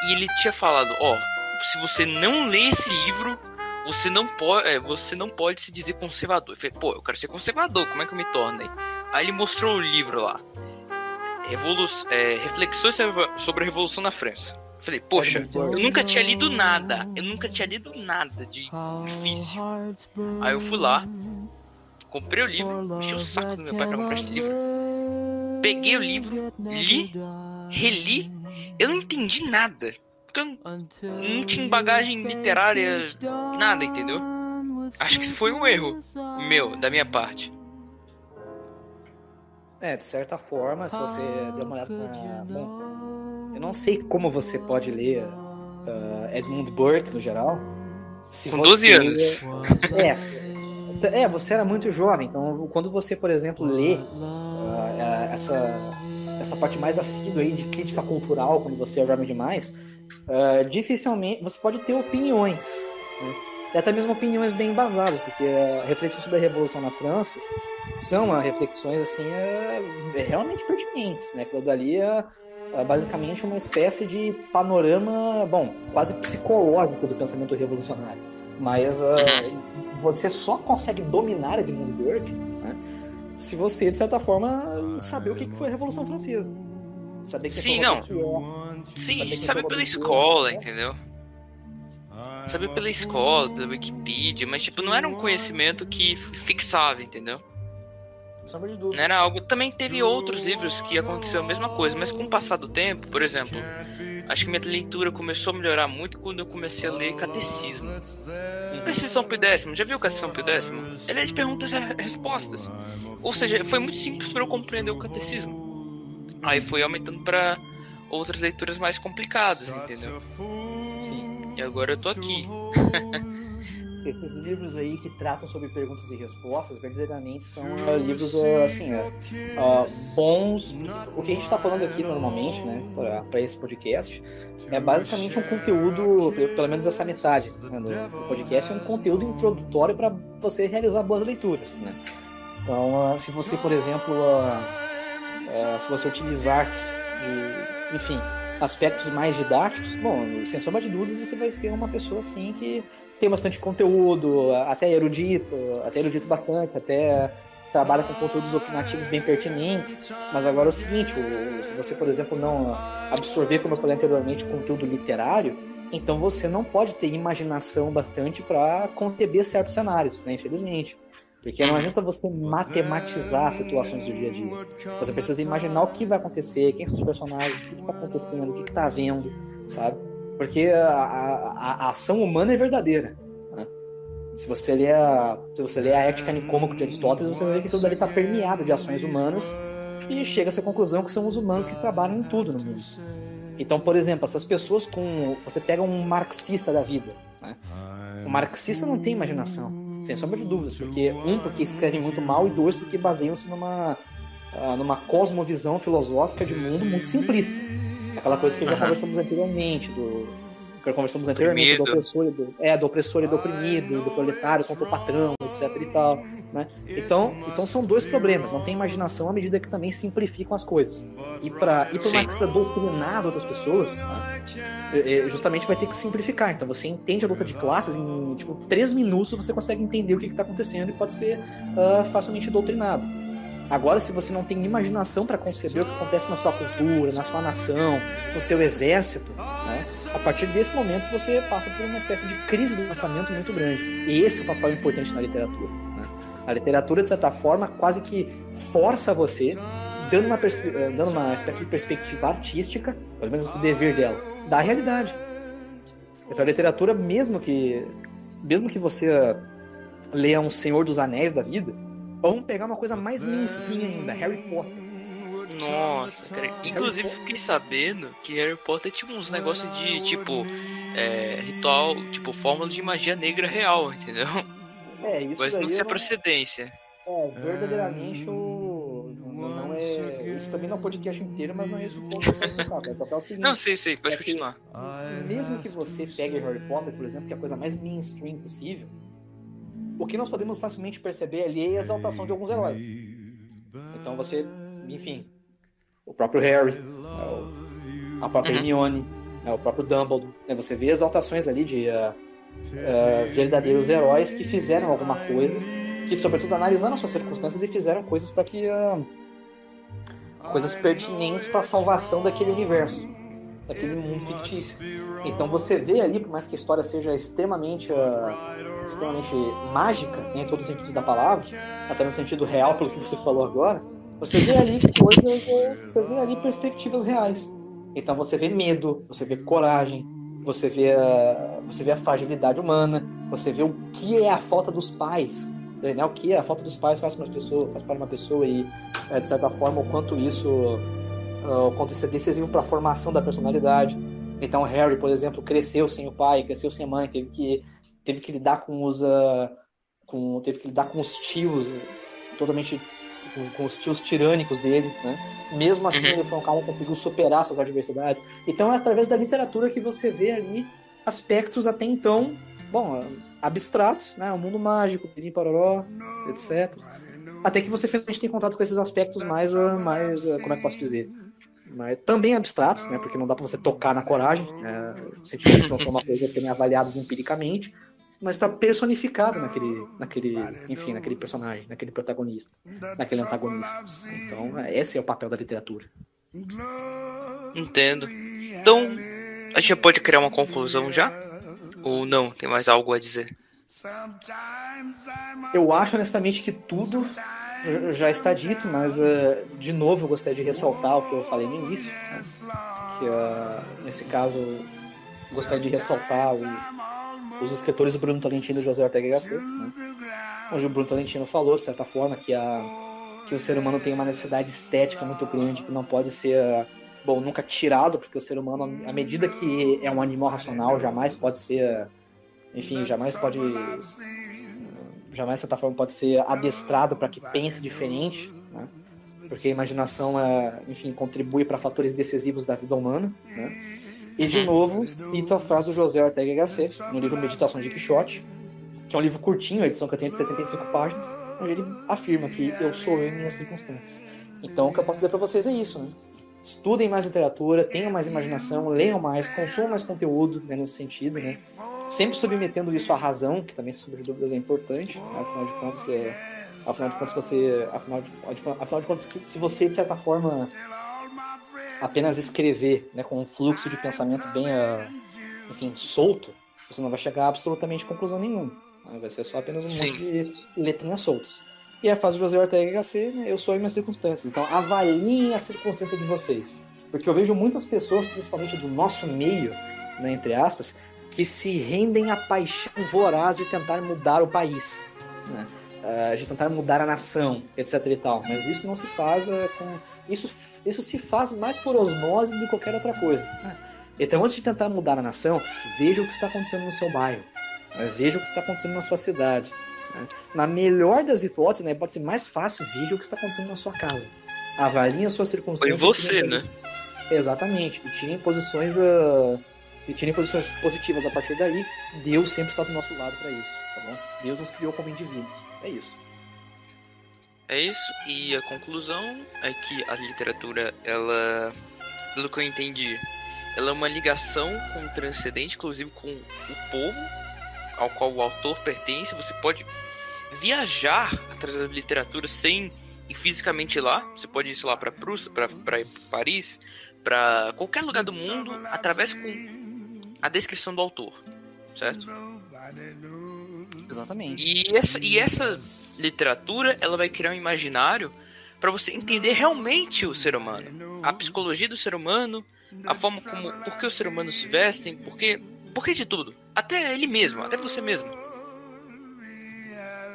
E ele tinha falado, ó, oh, se você não lê esse livro, você não pode, é, você não pode se dizer conservador. Eu falei, pô, eu quero ser conservador, como é que eu me torno aí? Aí ele mostrou o livro lá. Revolu é, Reflexões sobre a Revolução na França. Falei, poxa, eu nunca tinha lido nada. Eu nunca tinha lido nada de difícil. Aí eu fui lá, comprei o livro, enchi o saco do meu pai pra comprar esse livro. Peguei o livro, li, reli. Eu não entendi nada. Porque eu não tinha bagagem literária, nada, entendeu? Acho que isso foi um erro meu, da minha parte. É, de certa forma, se você der uma olhada na. Bom, eu não sei como você pode ler uh, Edmund Burke no geral. Se Com 12 anos. É, é, você era muito jovem, então quando você, por exemplo, lê uh, essa, essa parte mais assídua aí de crítica cultural, quando você é jovem demais, uh, dificilmente você pode ter opiniões. Né? e até mesmo opiniões bem embasadas, porque a reflexão sobre a Revolução na França são uh, reflexões assim é, é realmente pertinentes, né? Aquilo dali é, é, basicamente uma espécie de panorama, bom, quase psicológico do pensamento revolucionário. Mas uh, você só consegue dominar Edmund Burke né, se você, de certa forma, saber o que foi a Revolução Francesa. Saber que Sim, não. Sim, saber, saber pela escola, entendeu? Saber pela escola, pela Wikipedia, mas tipo, não era um conhecimento que fixava, entendeu? Não era algo. Também teve outros livros que aconteceu a mesma coisa, mas com o passar do tempo, por exemplo, acho que minha leitura começou a melhorar muito quando eu comecei a ler catecismo. Catecismo Pio X, já viu o Catecismo Pio X? Ele é de perguntas e respostas. Ou seja, foi muito simples para eu compreender o catecismo. Aí foi aumentando para outras leituras mais complicadas, entendeu? Sim. E agora eu tô aqui. (laughs) esses livros aí que tratam sobre perguntas e respostas verdadeiramente são uh, livros uh, assim uh, bons. O que a gente está falando aqui normalmente né para esse podcast é basicamente um conteúdo pelo menos essa metade né, do podcast é um conteúdo introdutório para você realizar boas leituras né? Então se você por exemplo se você utilizasse de enfim aspectos mais didáticos bom sem sombra de dúvidas você vai ser uma pessoa assim que tem bastante conteúdo, até erudito, até erudito bastante, até trabalha com conteúdos opinativos bem pertinentes. Mas agora é o seguinte, se você, por exemplo, não absorver, como eu falei anteriormente, conteúdo literário, então você não pode ter imaginação bastante para conceber certos cenários, né? Infelizmente. Porque não adianta você matematizar situações do dia a dia. Você precisa imaginar o que vai acontecer, quem são os personagens, o que está acontecendo, o que está havendo, sabe? Porque a, a, a ação humana é verdadeira. Né? Se você ler a, se você ler a Ética Nicômaco de Aristóteles, você vai ver que tudo ali está permeado de ações humanas e chega a essa conclusão que são os humanos que trabalham em tudo no mundo. Então, por exemplo, essas pessoas com. Você pega um marxista da vida. Né? O marxista não tem imaginação, sem sombra de dúvidas, porque um, porque escreve muito mal, e dois, porque baseiam-se numa, ah, numa cosmovisão filosófica de mundo muito simplista. Aquela coisa que já conversamos anteriormente, do. Que conversamos anteriormente, do opressor, e do, é, do opressor e do oprimido, do proletário contra o patrão, etc e tal. Né? Então, então são dois problemas. Não tem imaginação à medida que também simplificam as coisas. E para e o marxista doutrinar as outras pessoas, né? É, é, justamente vai ter que simplificar. Então você entende a luta de classes em tipo, três minutos você consegue entender o que está acontecendo e pode ser uh, facilmente doutrinado. Agora, se você não tem imaginação para conceber o que acontece na sua cultura, na sua nação, no seu exército, né? a partir desse momento você passa por uma espécie de crise do pensamento muito grande. E esse é o papel importante na literatura. Né? A literatura, de certa forma, quase que força você, dando uma, eh, dando uma espécie de perspectiva artística, pelo menos o dever dela, da realidade. Então a literatura, mesmo que, mesmo que você leia um Senhor dos Anéis da vida, Vamos pegar uma coisa mais mainstream ainda, Harry Potter. Nossa, cara. Inclusive fiquei sabendo que Harry Potter tinha uns negócios de tipo é, ritual, tipo fórmula de magia negra real, entendeu? É, isso Mas não sei a procedência. É, verdadeiramente o. Não, não é. Isso também não é um podcast inteiro, mas não é isso o ponto que eu o seguinte, Não, sei, sei, pode é continuar. Que, mesmo que você pegue Harry Potter, por exemplo, que é a coisa mais mainstream possível, o que nós podemos facilmente perceber ali é a exaltação de alguns heróis. Então você, enfim, o próprio Harry, é a própria uhum. Hermione, é o próprio Dumbledore, né? você vê exaltações ali de uh, uh, verdadeiros heróis que fizeram alguma coisa, que sobretudo analisaram suas circunstâncias e fizeram coisas para que uh, coisas pertinentes para a salvação daquele universo daquele mundo fictício. Então você vê ali, por mais que a história seja extremamente, uh, extremamente mágica, em todos os sentidos da palavra, até no sentido real, pelo que você falou agora, você vê ali coisas, você vê ali perspectivas reais. Então você vê medo, você vê coragem, você vê a, você vê a fragilidade humana, você vê o que é a falta dos pais, né, o que é a falta dos pais faz para uma pessoa, faz para uma pessoa e é, de certa forma o quanto isso o quanto isso é decisivo para a formação da personalidade. Então, Harry, por exemplo, cresceu sem o pai, cresceu sem a mãe, teve que, teve que lidar com os, uh, com, teve que lidar com os tios, totalmente com, com, os tios tirânicos dele, né? Mesmo assim, uhum. ele foi um cara que conseguiu superar suas adversidades. Então, é através da literatura que você vê ali aspectos até então bom, abstratos, né? O mundo mágico, pirim paroró, etc. Até que você finalmente tem contato com esses aspectos mais, uh, mais uh, como é que posso dizer? Mas também abstratos, né? Porque não dá para você tocar na coragem. Né? Sentimentos não são uma coisa a serem avaliados empiricamente, mas está personificado naquele, naquele, enfim, naquele personagem, naquele protagonista, naquele antagonista. Então, esse é o papel da literatura. Entendo. Então, a gente pode criar uma conclusão já? Ou não? Tem mais algo a dizer? Eu acho honestamente que tudo já está dito, mas uh, de novo eu gostaria de ressaltar o que eu falei no início, né? que uh, nesse caso gostaria de ressaltar o, os escritores Bruno Tolentino e José Ortega Gasset, né? onde o Bruno Tolentino falou, de certa forma, que, a, que o ser humano tem uma necessidade estética muito grande, que não pode ser, bom, nunca tirado, porque o ser humano, à medida que é um animal racional, jamais pode ser, enfim, jamais pode, jamais, de certa forma, pode ser adestrado para que pense diferente, né? porque a imaginação, é, enfim, contribui para fatores decisivos da vida humana, né? E de novo, cito a frase do José Ortega Gasset, no livro Meditação de Quixote, que é um livro curtinho, a edição que eu tenho de 75 páginas, onde ele afirma que eu sou eu em minhas circunstâncias. Então, o que eu posso dizer para vocês é isso, né? Estudem mais literatura, tenham mais imaginação, leiam mais, consumam mais conteúdo né, nesse sentido, né? Sempre submetendo isso à razão, que também, sobre dúvidas, é importante. Né? Afinal de contas, é, afinal de contas, você, afinal de, afinal de contas, se você de certa forma apenas escrever né, com um fluxo de pensamento bem, uh, enfim, solto, você não vai chegar a absolutamente conclusão nenhuma. Né? Vai ser só apenas um Sim. monte de letrinhas soltas. E a fase do José Ortega HC, né, eu sou em minhas circunstâncias. Então avaliem a circunstância de vocês. Porque eu vejo muitas pessoas, principalmente do nosso meio, né, entre aspas, que se rendem à paixão voraz de tentar mudar o país. Né? Uh, de tentar mudar a nação, etc e tal. Mas isso não se faz uh, com... Isso isso se faz mais por osmose do que qualquer outra coisa. Então, antes de tentar mudar a nação, veja o que está acontecendo no seu bairro. Né? Veja o que está acontecendo na sua cidade. Né? Na melhor das hipóteses, na hipótese mais fácil, veja o que está acontecendo na sua casa. Avalie as suas circunstâncias. Foi você, né? Exatamente. E tirem posições, uh... e tirem posições positivas a partir daí. Deus sempre está do nosso lado para isso, tá bom? Deus nos criou como indivíduos. É isso. É isso, e a conclusão é que a literatura, ela, pelo que eu entendi, ela é uma ligação com o transcendente, inclusive com o povo ao qual o autor pertence. Você pode viajar através da literatura sem ir fisicamente lá. Você pode ir, sei lá, para Prússia, para Paris, para qualquer lugar do mundo, através com a descrição do autor, certo? Exatamente. E essa, e essa literatura, ela vai criar um imaginário para você entender realmente o ser humano, a psicologia do ser humano, a forma como, por que os seres humanos se vestem, por que, por que de tudo, até ele mesmo, até você mesmo.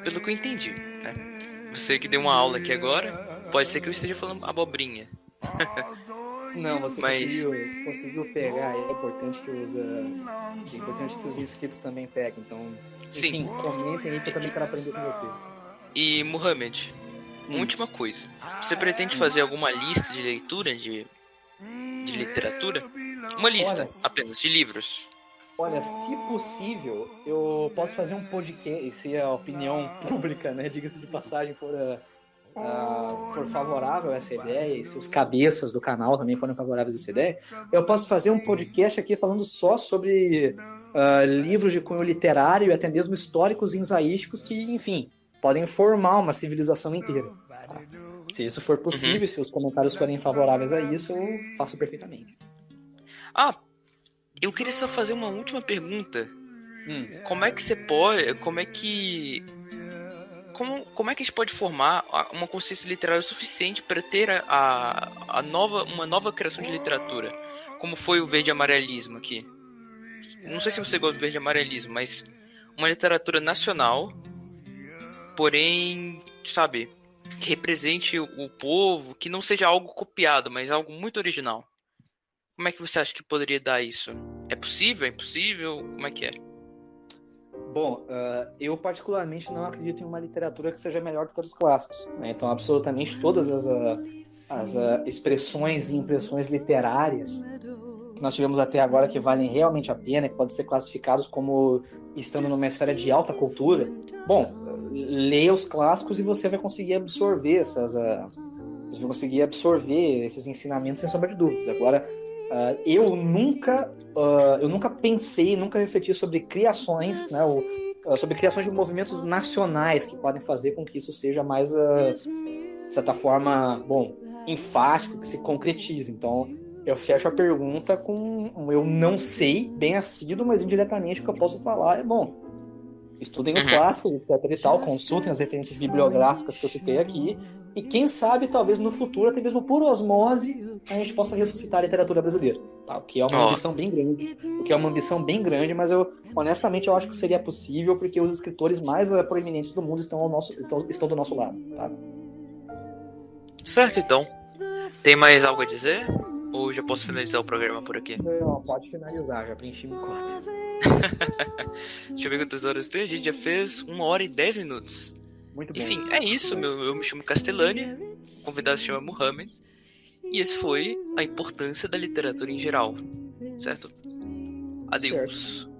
Pelo que eu entendi, né? Você que deu uma aula aqui agora, pode ser que eu esteja falando abobrinha. (laughs) Não, você Mas... conseguiu, conseguiu pegar, é importante que os, uh, é importante que os inscritos também peguem, então, enfim, Sim. comentem aí que eu também quero aprender com vocês. E, Mohamed, hum. última coisa, você pretende fazer alguma lista de leitura de, de literatura? Uma lista Olha, apenas, de livros. Olha, se possível, eu posso fazer um podcast, se a opinião (laughs) pública, né, diga-se de passagem, for... Uh, uh, for favorável a essa ideia, e se os cabeças do canal também forem favoráveis a essa ideia, eu posso fazer um podcast aqui falando só sobre uh, livros de cunho literário e até mesmo históricos e ensaísticos que, enfim, podem formar uma civilização inteira. Tá? Se isso for possível, uhum. se os comentários forem favoráveis a isso, eu faço perfeitamente. Ah, eu queria só fazer uma última pergunta. Hum. Como é que você pode. Como é que como, como é que a gente pode formar uma consciência literária suficiente para ter a, a, a, nova, uma nova criação de literatura? Como foi o verde amarelismo aqui? Não sei se você gosta do verde amarelismo, mas uma literatura nacional, porém, sabe, que represente o povo, que não seja algo copiado, mas algo muito original. Como é que você acha que poderia dar isso? É possível? É impossível? Como é que é? Bom, uh, eu particularmente não acredito em uma literatura que seja melhor do que os clássicos. Né? Então, absolutamente todas as, uh, as uh, expressões e impressões literárias nós tivemos até agora que valem realmente a pena, que podem ser classificados como estando numa esfera de alta cultura, bom, leia os clássicos e você vai conseguir absorver essas. Você vai conseguir absorver esses ensinamentos sem sombra de dúvidas. Agora, uh, eu nunca uh, eu nunca pensei, nunca refleti sobre criações, né, ou, sobre criações de movimentos nacionais que podem fazer com que isso seja mais, de certa forma, bom, enfático, que se concretize. Então, eu fecho a pergunta com eu não sei bem assíduo, mas indiretamente o que eu posso falar é bom. Estudem os uhum. clássicos, etc e tal, consultem as referências bibliográficas que eu citei aqui, e quem sabe, talvez no futuro, até mesmo por osmose, a gente possa ressuscitar a literatura brasileira. Tá? O que é uma oh. ambição bem grande. O que é uma ambição bem grande, mas eu, honestamente, eu acho que seria possível, porque os escritores mais uh, proeminentes do mundo estão, ao nosso, estão, estão do nosso lado. Tá? Certo, então. Tem mais algo a dizer? Ou já posso finalizar o programa por aqui? Não, pode finalizar, já preenchi meu cota. (laughs) Deixa eu ver quantas horas tem. A gente já fez uma hora e dez minutos. Muito bem. Enfim, é isso. Meu, eu me chamo Castellani, o convidado se chama Muhammad. E esse foi a importância da literatura em geral. Certo? Adeus. Certo.